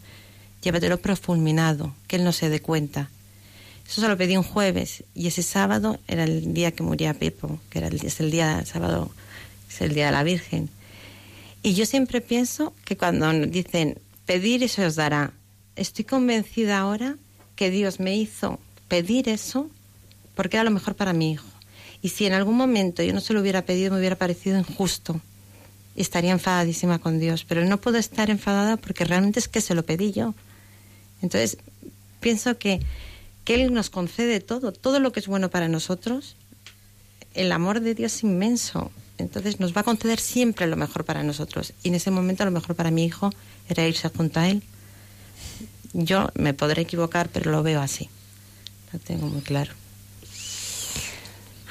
llévatelo profulminado, que él no se dé cuenta Eso se lo pedí un jueves y ese sábado era el día que moría Pepo, que era el, es el día sábado, es el día de la Virgen. Y yo siempre pienso que cuando dicen pedir se os dará, estoy convencida ahora que Dios me hizo pedir eso porque era lo mejor para mi hijo. Y si en algún momento yo no se lo hubiera pedido, me hubiera parecido injusto y estaría enfadadísima con Dios. Pero no puedo estar enfadada porque realmente es que se lo pedí yo. Entonces, pienso que que Él nos concede todo, todo lo que es bueno para nosotros. El amor de Dios es inmenso. Entonces nos va a conceder siempre lo mejor para nosotros. Y en ese momento lo mejor para mi hijo era irse junto a Él. Yo me podré equivocar, pero lo veo así. Lo tengo muy claro.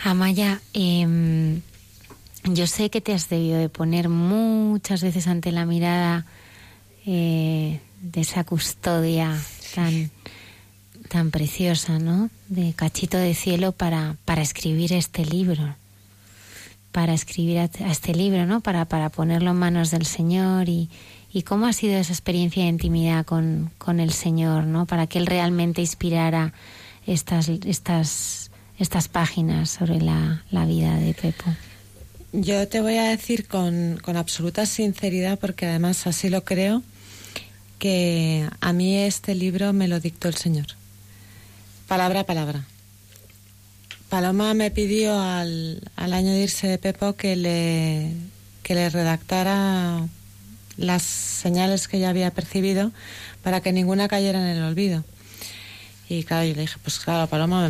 Amaya, em, yo sé que te has debido de poner muchas veces ante la mirada eh, de esa custodia tan tan preciosa, ¿no? De cachito de cielo para, para escribir este libro, para escribir a, este libro, ¿no? Para, para ponerlo en manos del Señor y, y cómo ha sido esa experiencia de intimidad con, con el Señor, ¿no? Para que Él realmente inspirara estas, estas, estas páginas sobre la, la vida de Pepo. Yo te voy a decir con, con absoluta sinceridad, porque además así lo creo, que a mí este libro me lo dictó el Señor palabra a palabra. Paloma me pidió al, al añadirse de Pepo que le, que le redactara las señales que ya había percibido para que ninguna cayera en el olvido. Y claro, yo le dije, pues claro, Paloma,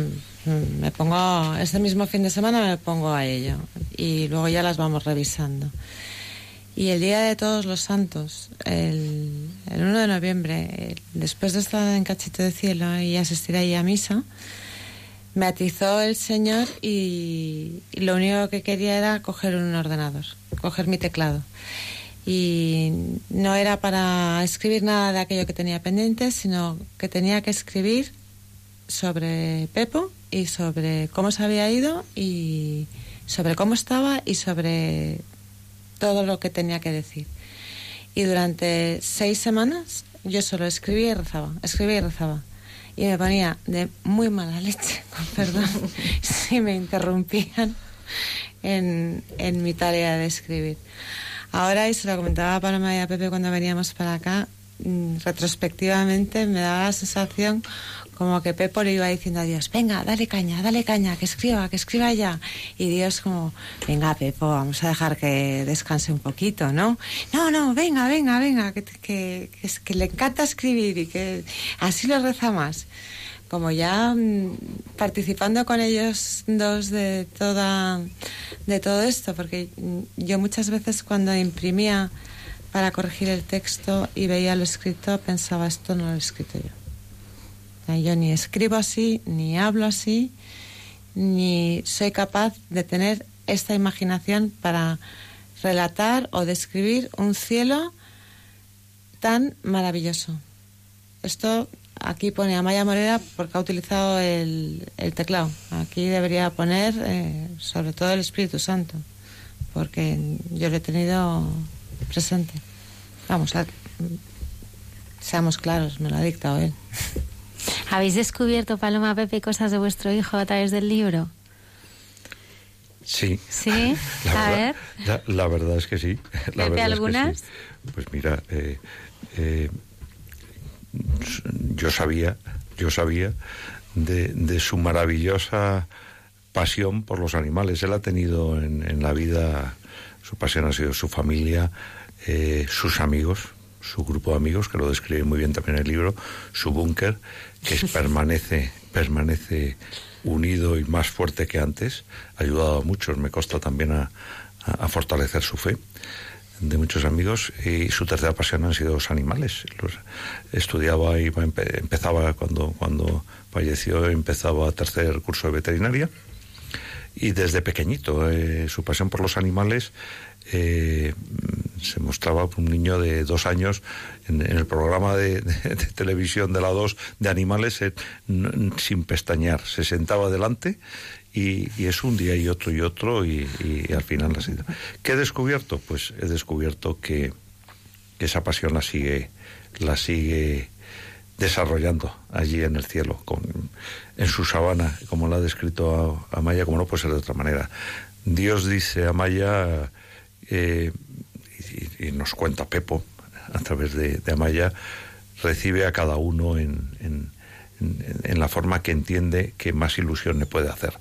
me, pongo, este mismo fin de semana me pongo a ello. Y luego ya las vamos revisando. Y el día de todos los santos, el, el 1 de noviembre, después de estar en Cachito de Cielo y asistir ahí a misa, me atizó el Señor y, lo único que quería era coger un ordenador, coger mi teclado. Y no era para escribir nada de aquello que tenía pendiente, sino que tenía que escribir sobre Pepo y sobre cómo se había ido y sobre cómo estaba y sobre todo lo que tenía que decir. Y durante seis semanas yo solo escribía y rezaba, escribía y rezaba. Y me ponía de muy mala leche, con perdón, si me interrumpían en, en mi tarea de escribir. Ahora, y se lo comentaba Paloma y a Pepe cuando veníamos para acá, mm, retrospectivamente me daba la sensación como que Pepo le iba diciendo a Dios, venga, dale caña, dale caña, que escriba, que escriba ya. Y Dios como, venga Pepo, vamos a dejar que descanse un poquito, ¿no? No, no, venga, venga, venga, que, que, que, le encanta escribir y que así lo reza más. Como ya mm, participando con ellos dos de, toda, de todo esto, porque yo muchas veces cuando imprimía para corregir el texto y veía lo escrito, pensaba, esto no lo he escrito yo yo ni escribo así, ni hablo así, ni soy capaz de tener esta imaginación para relatar o describir un cielo tan maravilloso. Esto aquí pone Amaya Morera porque ha utilizado el, teclado. Aquí debería poner eh, sobre todo el Espíritu Santo, porque yo lo he tenido presente. Vamos, seamos claros, me lo ha dictado él. ¿Habéis descubierto, Paloma Pepe, cosas de vuestro hijo a través del libro? Sí. ¿Sí? La a verdad, ver. La, verdad es que sí. La Pepe, ¿algunas? Pues mira, eh, eh, yo sabía, yo sabía de, su maravillosa pasión por los animales. Él ha tenido en, la vida, su pasión ha sido su familia, eh, sus amigos, su grupo de amigos, que lo describe muy bien también en el libro, su búnker, que permanece, permanece unido y más fuerte que antes, ha ayudado a muchos, me consta también a, fortalecer su fe de muchos amigos y su tercera pasión han sido los animales. Estudiaba y empezaba cuando, cuando falleció, empezaba tercer curso de veterinaria y desde pequeñito eh, su pasión por los animales eh, se mostraba un niño de dos años en, el programa de, televisión de la 2 de animales eh, sin pestañear. Se sentaba delante y, es un día y otro y otro y, al final la sido. ¿Qué he descubierto? Pues he descubierto que, esa pasión la sigue, la sigue desarrollando allí en el cielo, con, en su sabana, como lo ha descrito Amaya, como no puede ser de otra manera. Dios dice a Amaya, eh, y, nos cuenta Pepo a través de, Amaya, recibe a cada uno en, en, la forma que entiende que más ilusión le puede hacer.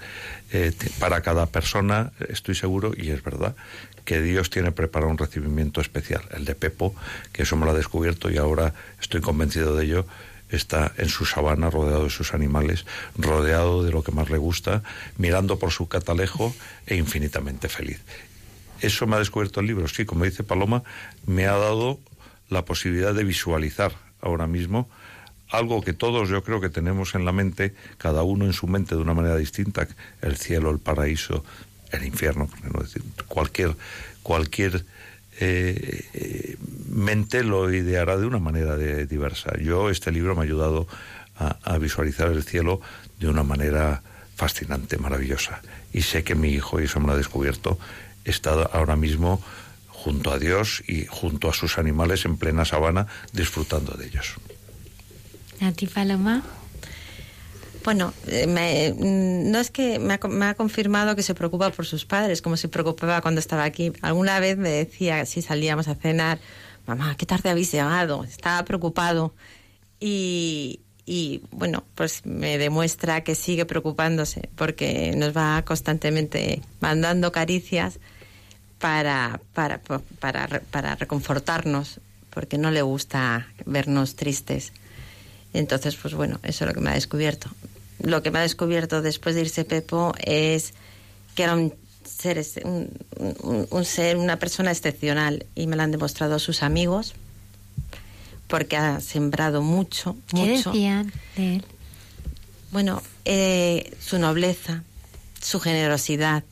Eh, para cada persona, estoy seguro, y es verdad, que Dios tiene preparado un recibimiento especial. El de Pepo, que eso me lo ha descubierto y ahora estoy convencido de ello, está en su sabana rodeado de sus animales, rodeado de lo que más le gusta, mirando por su catalejo e infinitamente feliz. Eso me ha descubierto el libro, sí, como dice Paloma, me ha dado la posibilidad de visualizar ahora mismo algo que todos yo creo que tenemos en la mente, cada uno en su mente de una manera distinta, el cielo, el paraíso, el infierno, cualquier, cualquier eh, mente lo ideará de una manera diversa. Yo, este libro me ha ayudado a, visualizar el cielo de una manera fascinante, maravillosa. Y sé que mi hijo, y eso me lo ha descubierto, está ahora mismo junto a Dios y junto a sus animales en plena sabana, disfrutando de ellos. ¿A Paloma? Bueno, eh, mm, no es que me ha, confirmado que se preocupa por sus padres, como se preocupaba cuando estaba aquí. Alguna vez me decía, si salíamos a cenar, mamá, ¿qué tarde habéis llegado? Estaba preocupado. Y, bueno, pues me demuestra que sigue preocupándose, porque nos va constantemente mandando caricias para, para, para, para reconfortarnos, porque no le gusta vernos tristes. Entonces, pues bueno, eso es lo que me ha descubierto. Lo que me ha descubierto después de irse Pepo es que era un ser, un, ser, una persona excepcional y me lo han demostrado sus amigos porque ha sembrado mucho, ¿Qué mucho. decían de él? Bueno, eh, su nobleza, su generosidad,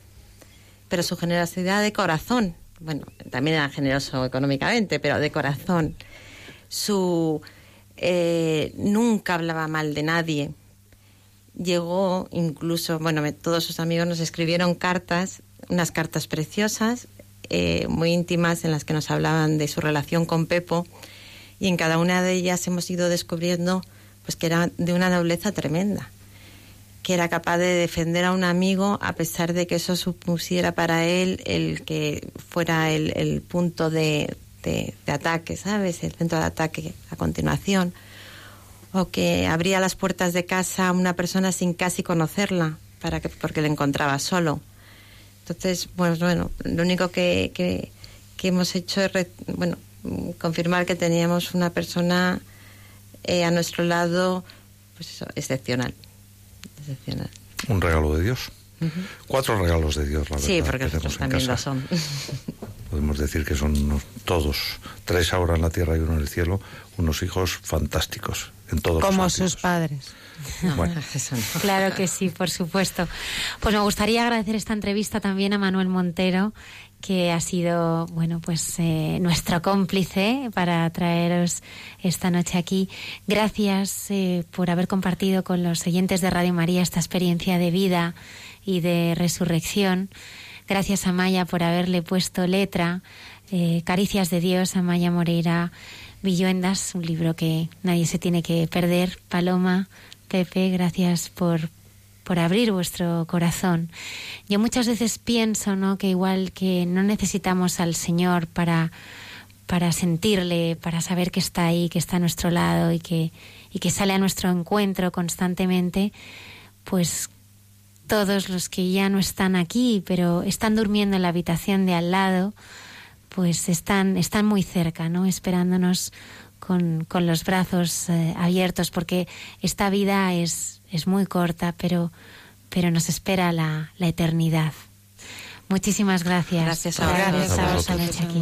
pero su generosidad de corazón. Bueno, también era generoso económicamente, pero de corazón. Su eh, nunca hablaba mal de nadie. Llegó incluso, bueno, todos sus amigos nos escribieron cartas, unas cartas preciosas, eh, muy íntimas, en las que nos hablaban de su relación con Pepo, y en cada una de ellas hemos ido descubriendo pues que era de una nobleza tremenda, que era capaz de defender a un amigo a pesar de que eso supusiera para él el que fuera el punto de, de, ataque, ¿sabes? El centro de ataque a continuación. O que abría las puertas de casa a una persona sin casi conocerla, para que, porque le encontraba solo. Entonces, pues bueno, lo único que, que, hemos hecho es, bueno, confirmar que teníamos una persona eh, a nuestro lado, pues excepcional. excepcional. Un regalo de Dios. Cuatro regalos de Dios, la verdad. Sí, porque también lo son. podemos decir que son todos, tres ahora en la tierra y uno en el cielo, unos hijos fantásticos en todos Como sus padres. Claro que sí, por supuesto. Pues me gustaría agradecer esta entrevista también a Manuel Montero, que ha sido, bueno, pues eh, nuestro cómplice para traeros esta noche aquí. Gracias eh, por haber compartido con los oyentes de Radio María esta experiencia de vida y de resurrección. Gracias a Maya por haberle puesto letra. Eh, Caricias de Dios a Maya Moreira Villuendas, un libro que nadie se tiene que perder. Paloma, Pepe, gracias por, por abrir vuestro corazón. Yo muchas veces pienso ¿no? que igual que no necesitamos al Señor para, para sentirle, para saber que está ahí, que está a nuestro lado y que, y que sale a nuestro encuentro constantemente, pues todos los que ya no están aquí, pero están durmiendo en la habitación de al lado, pues están, están muy cerca, ¿no? Esperándonos con, con los brazos eh, abiertos, porque esta vida es, es muy corta, pero, pero nos espera la, la eternidad. Muchísimas gracias. Gracias a, gracias a, aquí.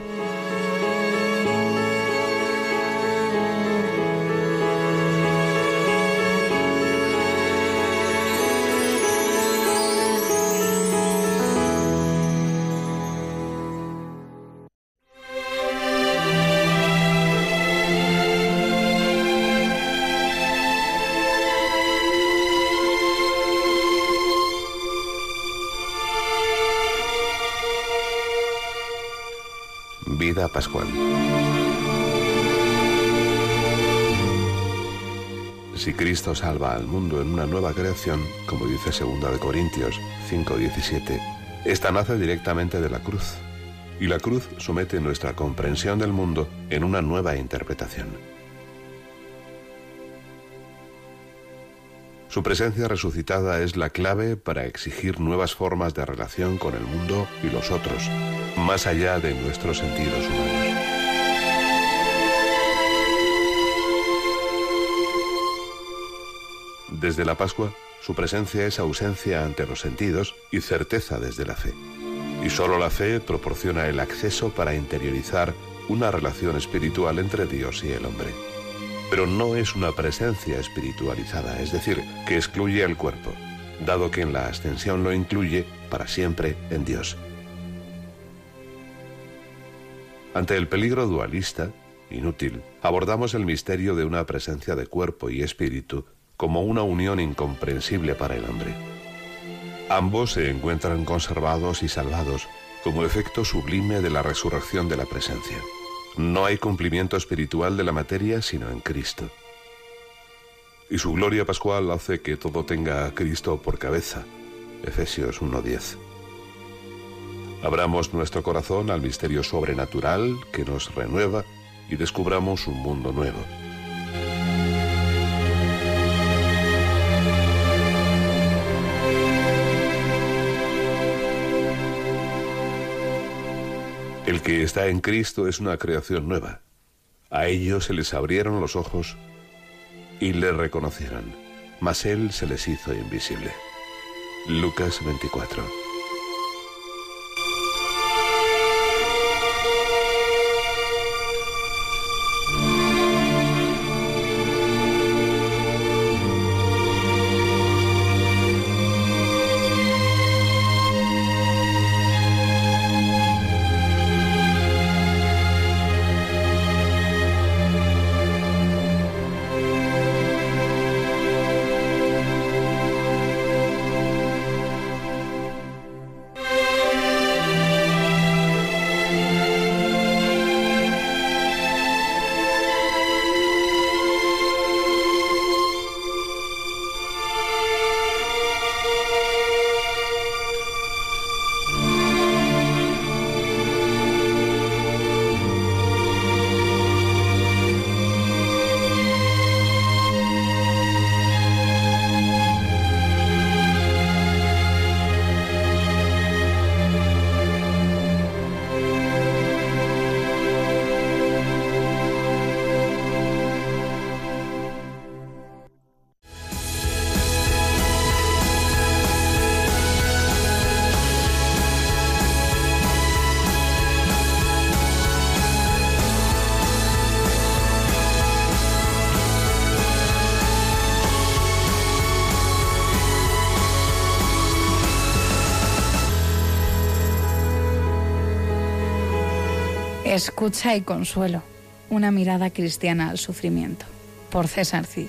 Si Cristo salva al mundo en una nueva creación, como dice 2 de Corintios 5:17, esta nace directamente de la cruz, y la cruz somete nuestra comprensión del mundo en una nueva interpretación. Su presencia resucitada es la clave para exigir nuevas formas de relación con el mundo y los otros, más allá de nuestros sentidos humanos. Desde la Pascua, su presencia es ausencia ante los sentidos y certeza desde la fe. Y solo la fe proporciona el acceso para interiorizar una relación espiritual entre Dios y el hombre pero no es una presencia espiritualizada, es decir, que excluye al cuerpo, dado que en la ascensión lo incluye para siempre en Dios. Ante el peligro dualista, inútil, abordamos el misterio de una presencia de cuerpo y espíritu como una unión incomprensible para el hombre. Ambos se encuentran conservados y salvados como efecto sublime de la resurrección de la presencia. No hay cumplimiento espiritual de la materia sino en Cristo. Y su gloria pascual hace que todo tenga a Cristo por cabeza. Efesios 1.10. Abramos nuestro corazón al misterio sobrenatural que nos renueva y descubramos un mundo nuevo. El que está en Cristo es una creación nueva. A ellos se les abrieron los ojos y le reconocieron, mas Él se les hizo invisible. Lucas 24. Escucha y consuelo. Una mirada cristiana al sufrimiento. Por César Cid.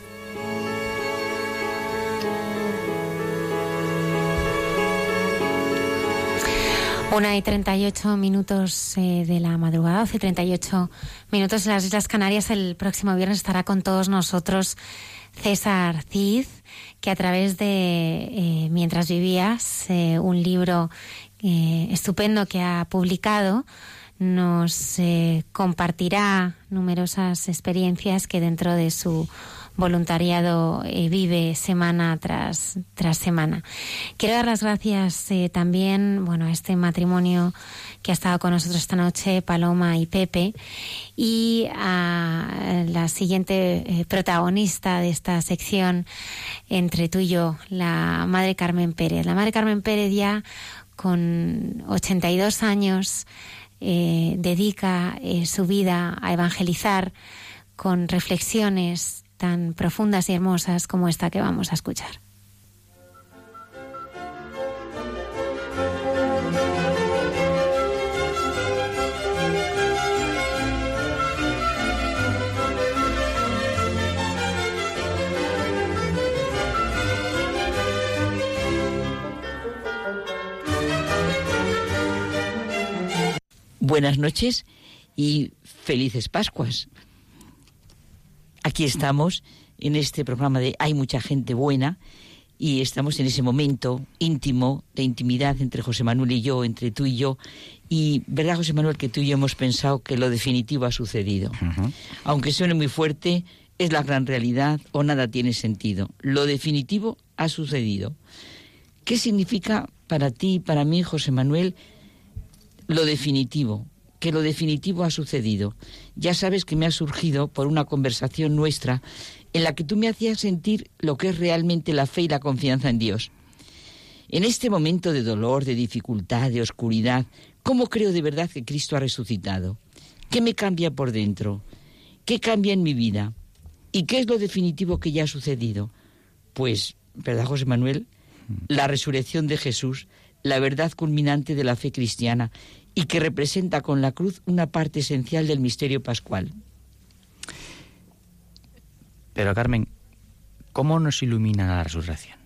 Una y 38 minutos eh, de la madrugada, 12 y 38 minutos en las Islas Canarias. El próximo viernes estará con todos nosotros César Cid, que a través de eh, Mientras vivías, eh, un libro estupendo que ha publicado, nos compartirá numerosas experiencias que dentro de su voluntariado eh, vive semana tras, tras semana. Quiero dar las gracias eh, también bueno, a este matrimonio que ha estado con nosotros esta noche, Paloma y Pepe, y a la siguiente eh, protagonista de esta sección entre tú y yo, la Madre Carmen Pérez. La Madre Carmen Pérez ya con 82 años dedica su vida a evangelizar con reflexiones tan profundas y hermosas como esta que vamos a escuchar. Buenas noches y felices Pascuas. Aquí estamos en este programa de Hay mucha gente buena y estamos en ese momento íntimo de intimidad entre José Manuel y yo, entre tú y yo. Y verdad, José Manuel, que tú y yo hemos pensado que lo definitivo ha sucedido. Aunque suene muy fuerte, es la gran realidad o nada tiene sentido. Lo definitivo ha sucedido. ¿Qué significa para ti y para mí, José Manuel, lo definitivo? que lo definitivo ha sucedido. Ya sabes que me ha surgido por una conversación nuestra en la que tú me hacías sentir lo que es realmente la fe y la confianza en Dios. En este momento de dolor, de dificultad, de oscuridad, ¿cómo creo de verdad que Cristo ha resucitado? ¿Qué me cambia por dentro? ¿Qué cambia en mi vida? ¿Y qué es lo definitivo que ya ha sucedido? Pues, ¿verdad, José Manuel? La resurrección de Jesús, la verdad culminante de la fe cristiana y que representa con la cruz una parte esencial del misterio pascual. Pero Carmen, ¿cómo nos ilumina la resurrección?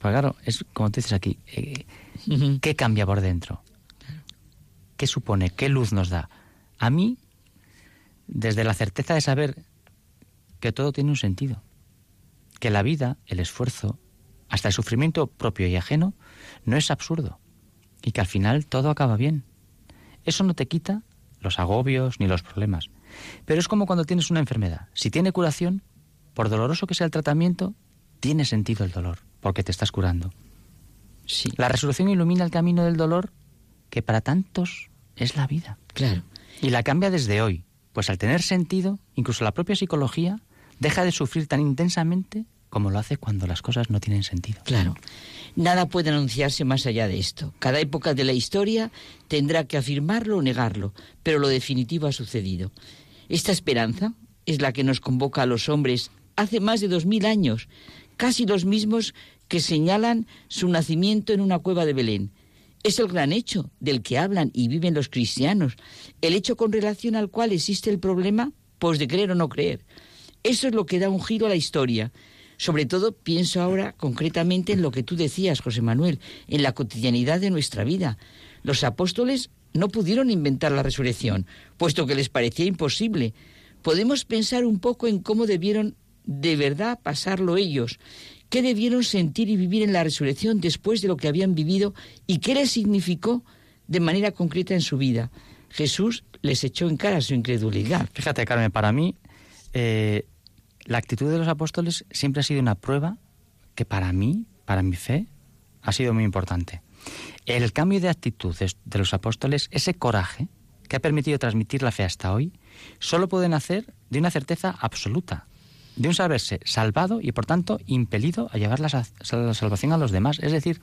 Pues claro, es como tú dices aquí, eh, ¿qué cambia por dentro? ¿Qué supone? ¿Qué luz nos da? A mí, desde la certeza de saber que todo tiene un sentido, que la vida, el esfuerzo, hasta el sufrimiento propio y ajeno, no es absurdo y que al final todo acaba bien. Eso no te quita los agobios ni los problemas. Pero es como cuando tienes una enfermedad. Si tiene curación, por doloroso que sea el tratamiento, tiene sentido el dolor, porque te estás curando. Sí. La resurrección ilumina el camino del dolor, que para tantos es la vida. Claro. Y la cambia desde hoy, pues al tener sentido, incluso la propia psicología deja de sufrir tan intensamente como lo hace cuando las cosas no tienen sentido. Claro. Nada puede anunciarse más allá de esto. Cada época de la historia tendrá que afirmarlo o negarlo, pero lo definitivo ha sucedido. Esta esperanza es la que nos convoca a los hombres hace más de dos mil años, casi los mismos que señalan su nacimiento en una cueva de Belén. Es el gran hecho del que hablan y viven los cristianos, el hecho con relación al cual existe el problema, pues de creer o no creer. Eso es lo que da un giro a la historia sobre todo pienso ahora concretamente en lo que tú decías, José Manuel, en la cotidianidad de nuestra vida. Los apóstoles no pudieron inventar la resurrección, puesto que les parecía imposible. Podemos pensar un poco en cómo debieron de verdad pasarlo ellos, qué debieron sentir y vivir en la resurrección después de lo que habían vivido y qué les significó de manera concreta en su vida. Jesús les echó en cara su incredulidad. Fíjate, Carmen, para mí eh, la actitud de los apóstoles siempre ha sido una prueba que para mí, para mi fe, ha sido muy importante. El cambio de actitud de los apóstoles, ese coraje que ha permitido transmitir la fe hasta hoy, solo pueden hacer de una certeza absoluta, de un saberse salvado y por tanto impelido a llevar la, salvación a los demás. Es decir,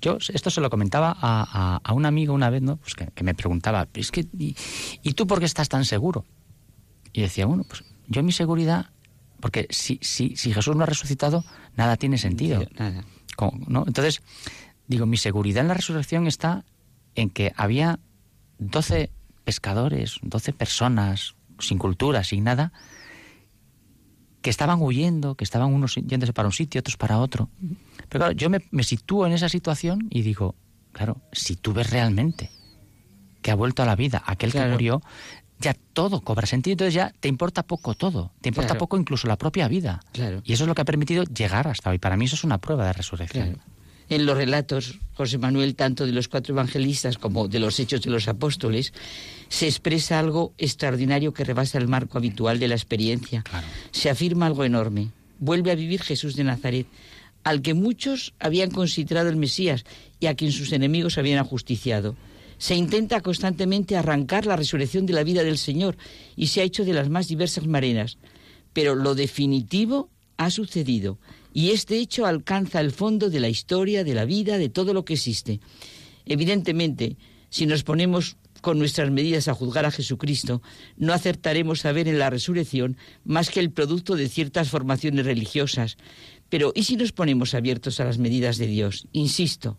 yo esto se lo comentaba a, un amigo una vez, ¿no? Pues que, me preguntaba, es que, y, ¿y tú por qué estás tan seguro? Y decía, bueno, pues yo mi seguridad, porque si, si, si Jesús no ha resucitado, nada tiene sentido. ¿no? Entonces, digo, mi seguridad en la resurrección está en que había doce pescadores, 12 personas sin cultura, sin nada, que estaban huyendo, que estaban unos yéndose para un sitio, otros para otro. Pero claro, yo me, me sitúo en esa situación y digo, claro, si tú ves realmente que ha vuelto a la vida aquel que murió, ya todo cobra sentido, entonces ya te importa poco todo, te importa Claro. poco incluso la propia vida. Claro. Y eso es lo que ha permitido llegar hasta hoy. Para mí eso es una prueba de resurrección. En los relatos, José Manuel, tanto de los cuatro evangelistas como de los hechos de los apóstoles, se expresa algo extraordinario que rebasa el marco habitual de la experiencia. Se afirma algo enorme. Vuelve a vivir Jesús de Nazaret, al que muchos habían considerado el Mesías y a quien sus enemigos habían ajusticiado. Se intenta constantemente arrancar la resurrección de la vida del Señor y se ha hecho de las más diversas maneras. Pero lo definitivo ha sucedido y este hecho alcanza el fondo de la historia, de la vida, de todo lo que existe. Evidentemente, si nos ponemos con nuestras medidas a juzgar a Jesucristo, no acertaremos a ver en la resurrección más que el producto de ciertas formaciones religiosas. Pero ¿y si nos ponemos abiertos a las medidas de Dios? Insisto,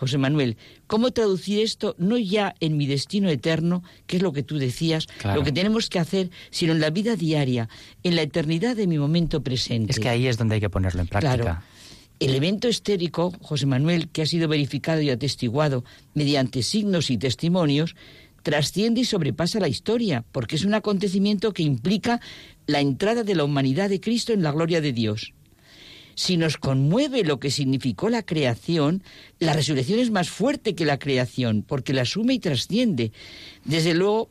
José Manuel, ¿cómo traducir esto no ya en mi destino eterno, que es lo que tú decías, Claro. lo que tenemos que hacer, sino en la vida diaria, en la eternidad de mi momento presente? Es que ahí es donde hay que ponerlo en práctica. Claro. El evento estérico, José Manuel, que ha sido verificado y atestiguado mediante signos y testimonios, trasciende y sobrepasa la historia, porque es un acontecimiento que implica la entrada de la humanidad de Cristo en la gloria de Dios. Si nos conmueve lo que significó la creación, la resurrección es más fuerte que la creación, porque la asume y trasciende. Desde luego,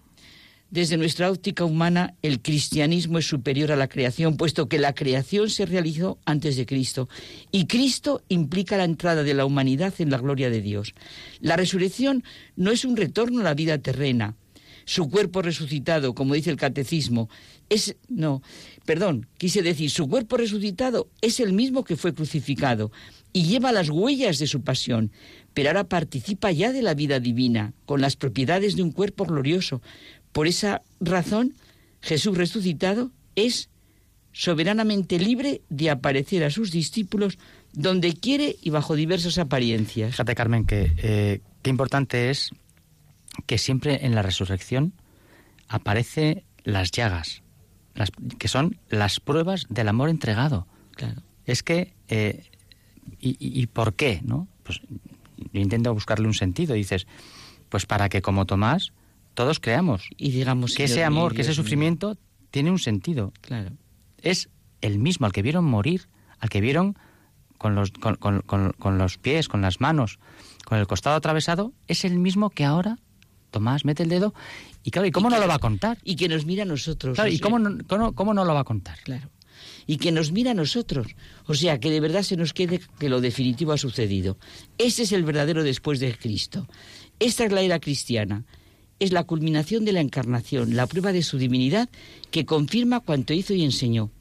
desde nuestra óptica humana, el cristianismo es superior a la creación, puesto que la creación se realizó antes de Cristo. Y Cristo implica la entrada de la humanidad en la gloria de Dios. La resurrección no es un retorno a la vida terrena. Su cuerpo resucitado, como dice el catecismo, es. No, perdón, quise decir, su cuerpo resucitado es el mismo que fue crucificado y lleva las huellas de su pasión, pero ahora participa ya de la vida divina, con las propiedades de un cuerpo glorioso. Por esa razón, Jesús resucitado es soberanamente libre de aparecer a sus discípulos donde quiere y bajo diversas apariencias. Fíjate, Carmen, que eh, qué importante es que siempre en la resurrección aparece las llagas, las, que son las pruebas del amor entregado. Claro. Es que, eh, y, por qué? ¿no? Pues yo intento buscarle un sentido. Dices, pues para que como Tomás, todos creamos. Y digamos, que ese amor, que ese sufrimiento tiene un sentido. Claro. Es el mismo al que vieron morir, al que vieron con los, con, con- con- con los pies, con las manos, con el costado atravesado, es el mismo que ahora Tomás mete el dedo y claro, ¿y cómo no lo va a contar? Y que nos mira a nosotros. Claro, ¿y sea, cómo no, cómo, cómo no lo va a contar? Claro. Y que nos mira a nosotros. O sea, que de verdad se nos quede que lo definitivo ha sucedido. Ese es el verdadero después de Cristo. Esta es la era cristiana. Es la culminación de la encarnación, la prueba de su divinidad que confirma cuanto hizo y enseñó.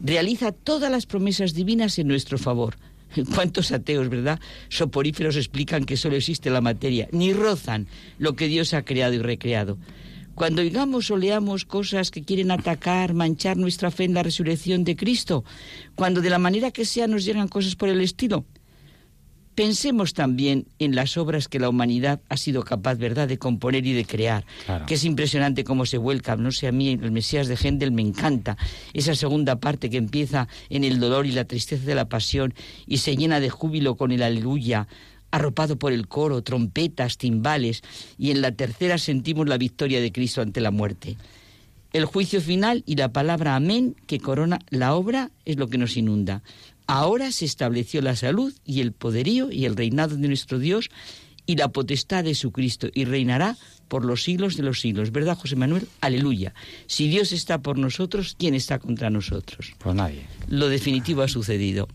Realiza todas las promesas divinas en nuestro favor. ¿Cuántos ateos, verdad? Soporíferos explican que solo existe la materia, ni rozan lo que Dios ha creado y recreado. Cuando oigamos o leamos cosas que quieren atacar, manchar nuestra fe en la resurrección de Cristo, cuando de la manera que sea nos llegan cosas por el estilo, pensemos también en las obras que la humanidad ha sido capaz, ¿verdad?, de componer y de crear. Claro. Que es impresionante cómo se vuelca. No sé, a mí el Mesías de Händel me encanta. Esa segunda parte que empieza en el dolor y la tristeza de la pasión y se llena de júbilo con el aleluya arropado por el coro, trompetas, timbales, y en la tercera sentimos la victoria de Cristo ante la muerte. El juicio final y la palabra amén que corona la obra es lo que nos inunda. Ahora se estableció la salud y el poderío y el reinado de nuestro Dios y la potestad de su Cristo y reinará por los siglos de los siglos. ¿Verdad, José Manuel? Aleluya. Si Dios está por nosotros, ¿quién está contra nosotros? Pues nadie. Lo definitivo ha sucedido.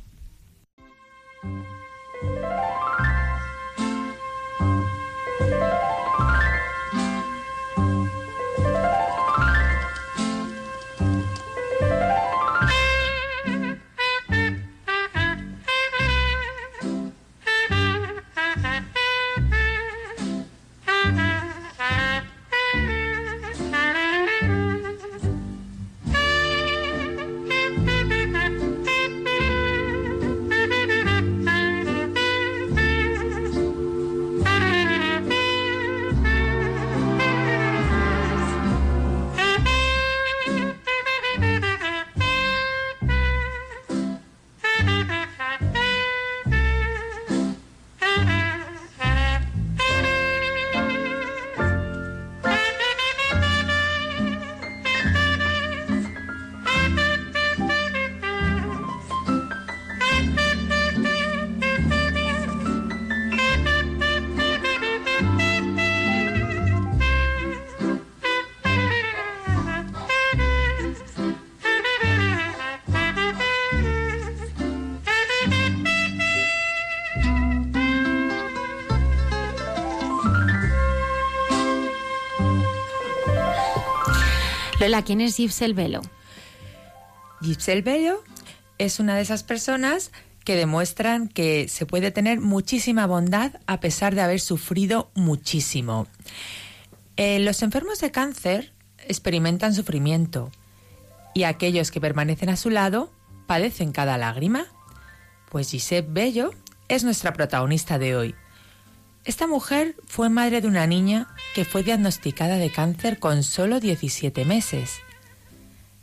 Lola, ¿quién es Giselle Bello? Giselle Bello es una de esas personas que demuestran que se puede tener muchísima bondad a pesar de haber sufrido muchísimo. Eh, los enfermos de cáncer experimentan sufrimiento y aquellos que permanecen a su lado padecen cada lágrima. Pues Giselle Bello es nuestra protagonista de hoy. Esta mujer fue madre de una niña que fue diagnosticada de cáncer con solo 17 meses.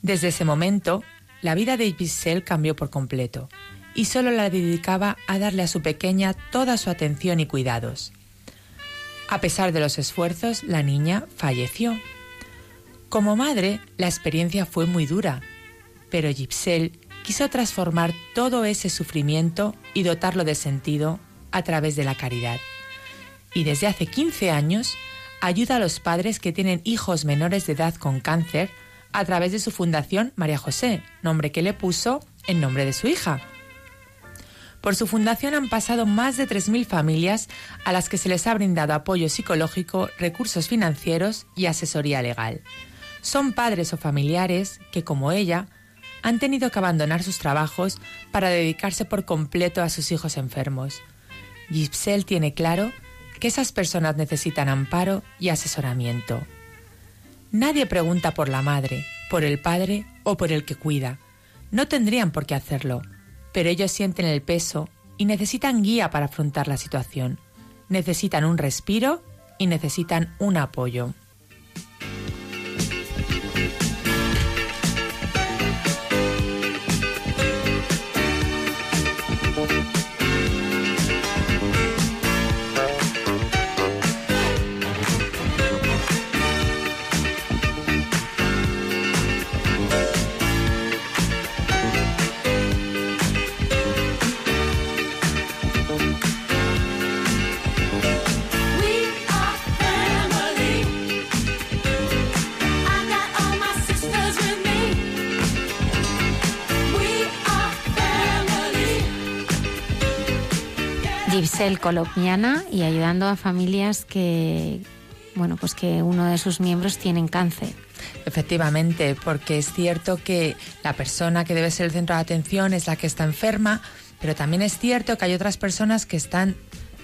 Desde ese momento, la vida de Giselle cambió por completo y solo la dedicaba a darle a su pequeña toda su atención y cuidados. A pesar de los esfuerzos, la niña falleció. Como madre, la experiencia fue muy dura, pero Giselle quiso transformar todo ese sufrimiento y dotarlo de sentido a través de la caridad. Y desde hace 15 años ayuda a los padres que tienen hijos menores de edad con cáncer a través de su fundación María José, nombre que le puso en nombre de su hija. Por su fundación han pasado más de 3.000 familias a las que se les ha brindado apoyo psicológico, recursos financieros y asesoría legal. Son padres o familiares que, como ella, han tenido que abandonar sus trabajos para dedicarse por completo a sus hijos enfermos. Gipsel tiene claro que esas personas necesitan amparo y asesoramiento. Nadie pregunta por la madre, por el padre o por el que cuida. No tendrían por qué hacerlo pero ellos sienten el peso y necesitan guía para afrontar la situación. Necesitan un respiro y necesitan un apoyo. Colombiana y ayudando a familias que, bueno, pues que uno de sus miembros tienen cáncer. Efectivamente, porque es cierto que la persona que debe ser el centro de atención es la que está enferma, pero también es cierto que hay otras personas que están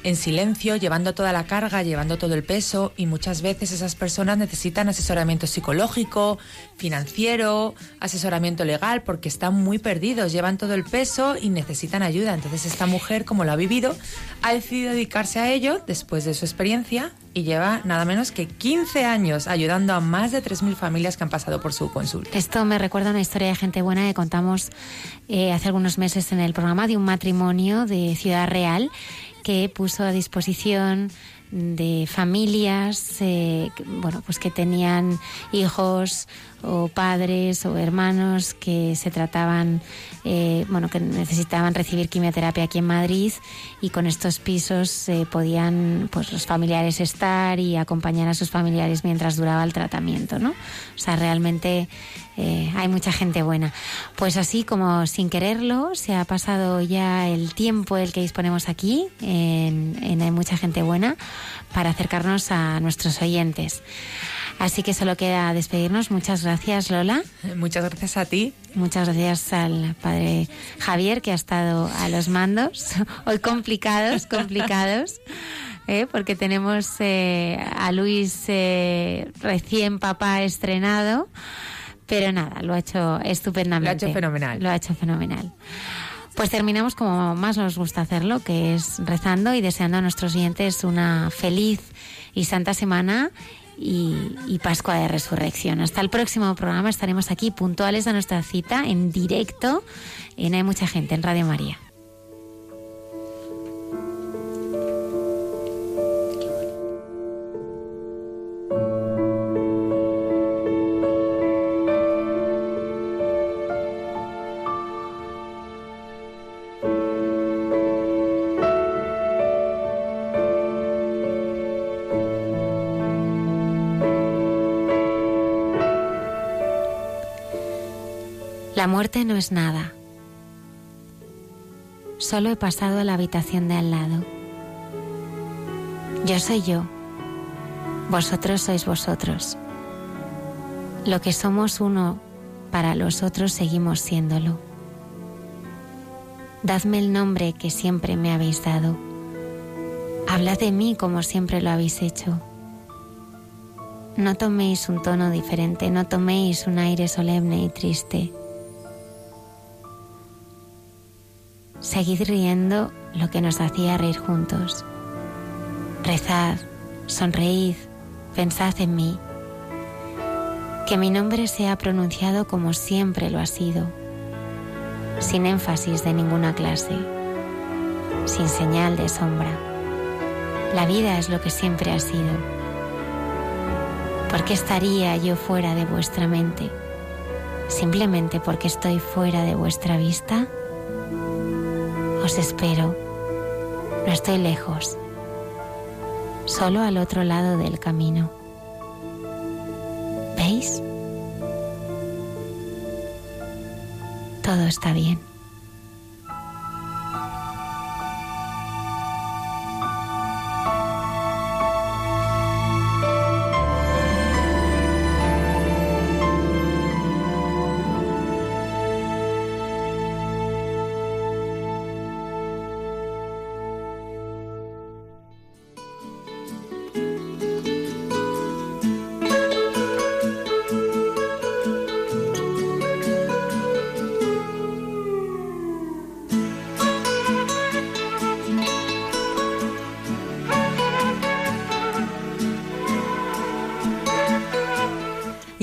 en silencio, llevando toda la carga, llevando todo el peso y muchas veces esas personas necesitan asesoramiento psicológico, financiero, asesoramiento legal porque están muy perdidos, llevan todo el peso y necesitan ayuda. Entonces esta mujer, como lo ha vivido, ha decidido dedicarse a ello después de su experiencia y lleva nada menos que 15 años ayudando a más de 3.000 familias que han pasado por su consulta. Esto me recuerda una historia de gente buena que contamos eh, hace algunos meses en el programa de un matrimonio de Ciudad Real que puso a disposición de familias eh, bueno pues que tenían hijos o padres o hermanos que se trataban eh, bueno que necesitaban recibir quimioterapia aquí en Madrid y con estos pisos eh, podían pues los familiares estar y acompañar a sus familiares mientras duraba el tratamiento no o sea realmente eh, hay mucha gente buena. Pues así como sin quererlo, se ha pasado ya el tiempo el que disponemos aquí en, Hay mucha gente buena para acercarnos a nuestros oyentes. Así que solo queda despedirnos. Muchas gracias, Lola. Muchas gracias a ti. Muchas gracias al padre Javier, que ha estado a los mandos. Hoy complicados, complicados. ¿eh? porque tenemos eh, a Luis recién papá estrenado. Pero nada, lo ha hecho estupendamente. Lo ha hecho fenomenal. Lo ha hecho fenomenal. Pues terminamos como más nos gusta hacerlo, que es rezando y deseando a nuestros oyentes una feliz y santa semana y, Pascua de Resurrección. Hasta el próximo programa estaremos aquí puntuales a nuestra cita en directo en Hay Mucha Gente en Radio María. Muerte no es nada. Solo he pasado a la habitación de al lado. Yo soy yo. Vosotros sois vosotros. Lo que somos uno para los otros seguimos siéndolo. Dadme el nombre que siempre me habéis dado. Hablad de mí como siempre lo habéis hecho. No toméis un tono diferente, no toméis un aire solemne y triste. Seguid riendo lo que nos hacía reír juntos. Rezad, sonreíd, pensad en mí. Que mi nombre sea pronunciado como siempre lo ha sido, sin énfasis de ninguna clase, sin señal de sombra. La vida es lo que siempre ha sido. ¿Por qué estaría yo fuera de vuestra mente? ¿Simplemente porque estoy fuera de vuestra vista? Os espero. No estoy lejos. Solo al otro lado del camino. ¿Veis? Todo está bien.